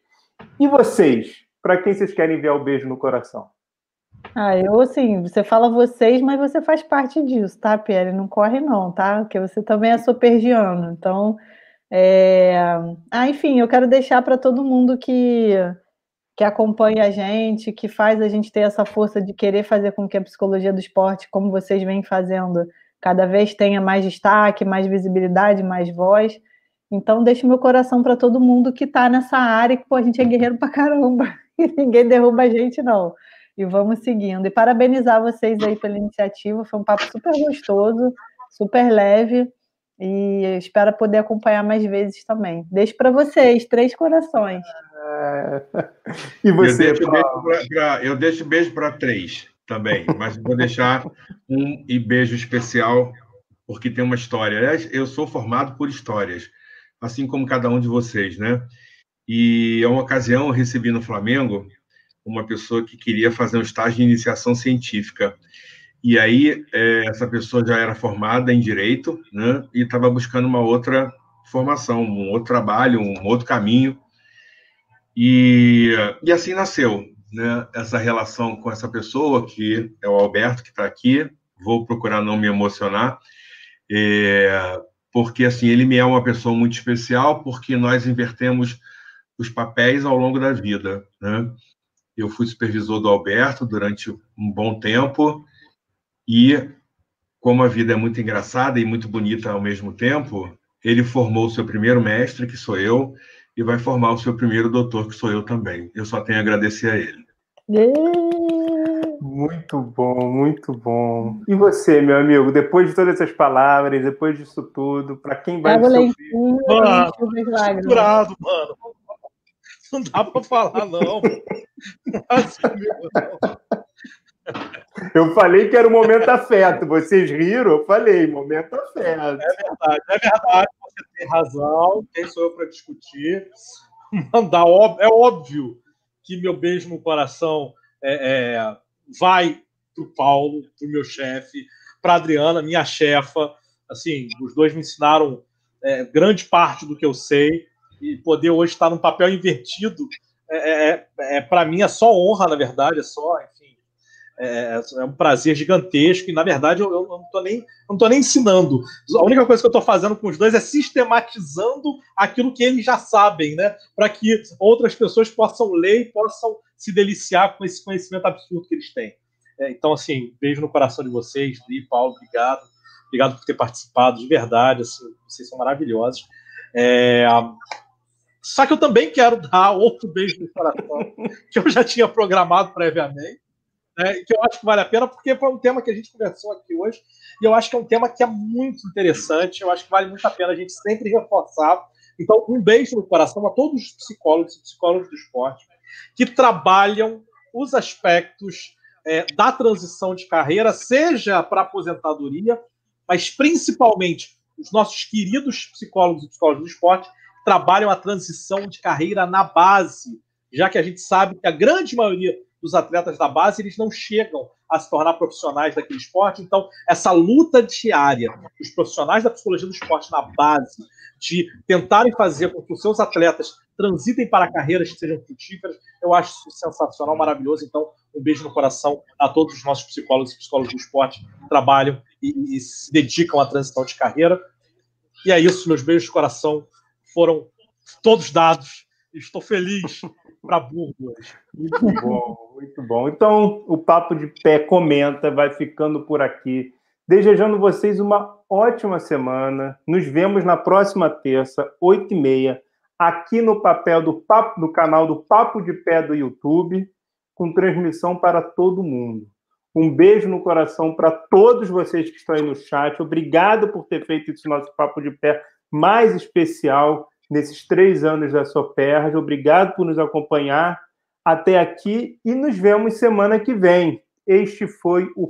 E vocês? Para quem vocês querem enviar o beijo no coração? Ah, eu assim, você fala vocês, mas você faz parte disso, tá, Pierre? Não corre não, tá? Porque você também é supergiano. Então, é... ah, enfim, eu quero deixar para todo mundo que que acompanha a gente, que faz a gente ter essa força de querer fazer com que a psicologia do esporte, como vocês vêm fazendo, cada vez tenha mais destaque, mais visibilidade, mais voz. Então, deixo meu coração para todo mundo que está nessa área, que pô, a gente é guerreiro para caramba, [LAUGHS] e ninguém derruba a gente, não. E vamos seguindo. E parabenizar vocês aí pela iniciativa, foi um papo super gostoso, super leve, e espero poder acompanhar mais vezes também. Deixo para vocês, três corações. [LAUGHS] E você? Eu deixo, beijo pra, eu deixo beijo para três também, mas vou deixar um e beijo especial, porque tem uma história. Eu sou formado por histórias, assim como cada um de vocês, né? E, a uma ocasião, eu recebi no Flamengo uma pessoa que queria fazer um estágio de iniciação científica. E aí, é, essa pessoa já era formada em direito, né? E estava buscando uma outra formação, um outro trabalho, um outro caminho. E, e assim nasceu, né? Essa relação com essa pessoa, que é o Alberto, que está aqui. Vou procurar não me emocionar, é, porque assim ele me é uma pessoa muito especial, porque nós invertemos os papéis ao longo da vida, né? Eu fui supervisor do Alberto durante um bom tempo e como a vida é muito engraçada e muito bonita ao mesmo tempo, ele formou o seu primeiro mestre, que sou eu, e vai formar o seu primeiro doutor, que sou eu também. Eu só tenho a agradecer a ele. Muito bom, muito bom. E você, meu amigo, depois de todas essas palavras, depois disso tudo, para quem vai te ouvir... Mano, mano. Não dá para falar, não. Eu falei que era o momento afeto. Vocês riram? Eu falei, momento afeto. É verdade, é verdade. Você tem razão. Quem sou eu para discutir? Mandar, é óbvio que meu beijo no coração é, é, vai para o Paulo, para o meu chefe, para a Adriana, minha chefa. Assim, os dois me ensinaram é, grande parte do que eu sei e poder hoje estar num papel invertido é, é, é para mim é só honra, na verdade, é só, enfim, é, é um prazer gigantesco e na verdade eu, eu não estou nem não tô nem ensinando. A única coisa que eu estou fazendo com os dois é sistematizando aquilo que eles já sabem, né, para que outras pessoas possam ler e possam se deliciar com esse conhecimento absurdo que eles têm. É, então, assim, beijo no coração de vocês, Li, Paulo, obrigado. Obrigado por ter participado, de verdade, assim, vocês são maravilhosos. É, só que eu também quero dar outro beijo no coração, que eu já tinha programado previamente, né, que eu acho que vale a pena, porque foi um tema que a gente conversou aqui hoje, e eu acho que é um tema que é muito interessante, eu acho que vale muito a pena a gente sempre reforçar. Então, um beijo no coração a todos os psicólogos e psicólogos do esporte que trabalham os aspectos é, da transição de carreira, seja para aposentadoria, mas principalmente os nossos queridos psicólogos e psicólogos do esporte trabalham a transição de carreira na base, já que a gente sabe que a grande maioria dos atletas da base eles não chegam a se tornar profissionais daquele esporte. Então, essa luta diária dos profissionais da psicologia do esporte na base, de tentarem fazer com que os seus atletas transitem para carreiras que sejam frutíferas, eu acho isso sensacional, maravilhoso. Então, um beijo no coração a todos os nossos psicólogos e psicólogos do esporte que trabalham e, e se dedicam à transição de carreira. E é isso, meus beijos de coração foram todos dados. Estou feliz para burro. Muito bom, muito bom. Então, o Papo de Pé comenta, vai ficando por aqui. Desejando vocês uma ótima semana. Nos vemos na próxima terça, 8h30, aqui no papel do papo, do canal do Papo de Pé do YouTube, com transmissão para todo mundo. Um beijo no coração para todos vocês que estão aí no chat. Obrigado por ter feito esse nosso Papo de Pé mais especial nesses três anos da Soperj. Obrigado por nos acompanhar até aqui e nos vemos semana que vem. Este foi o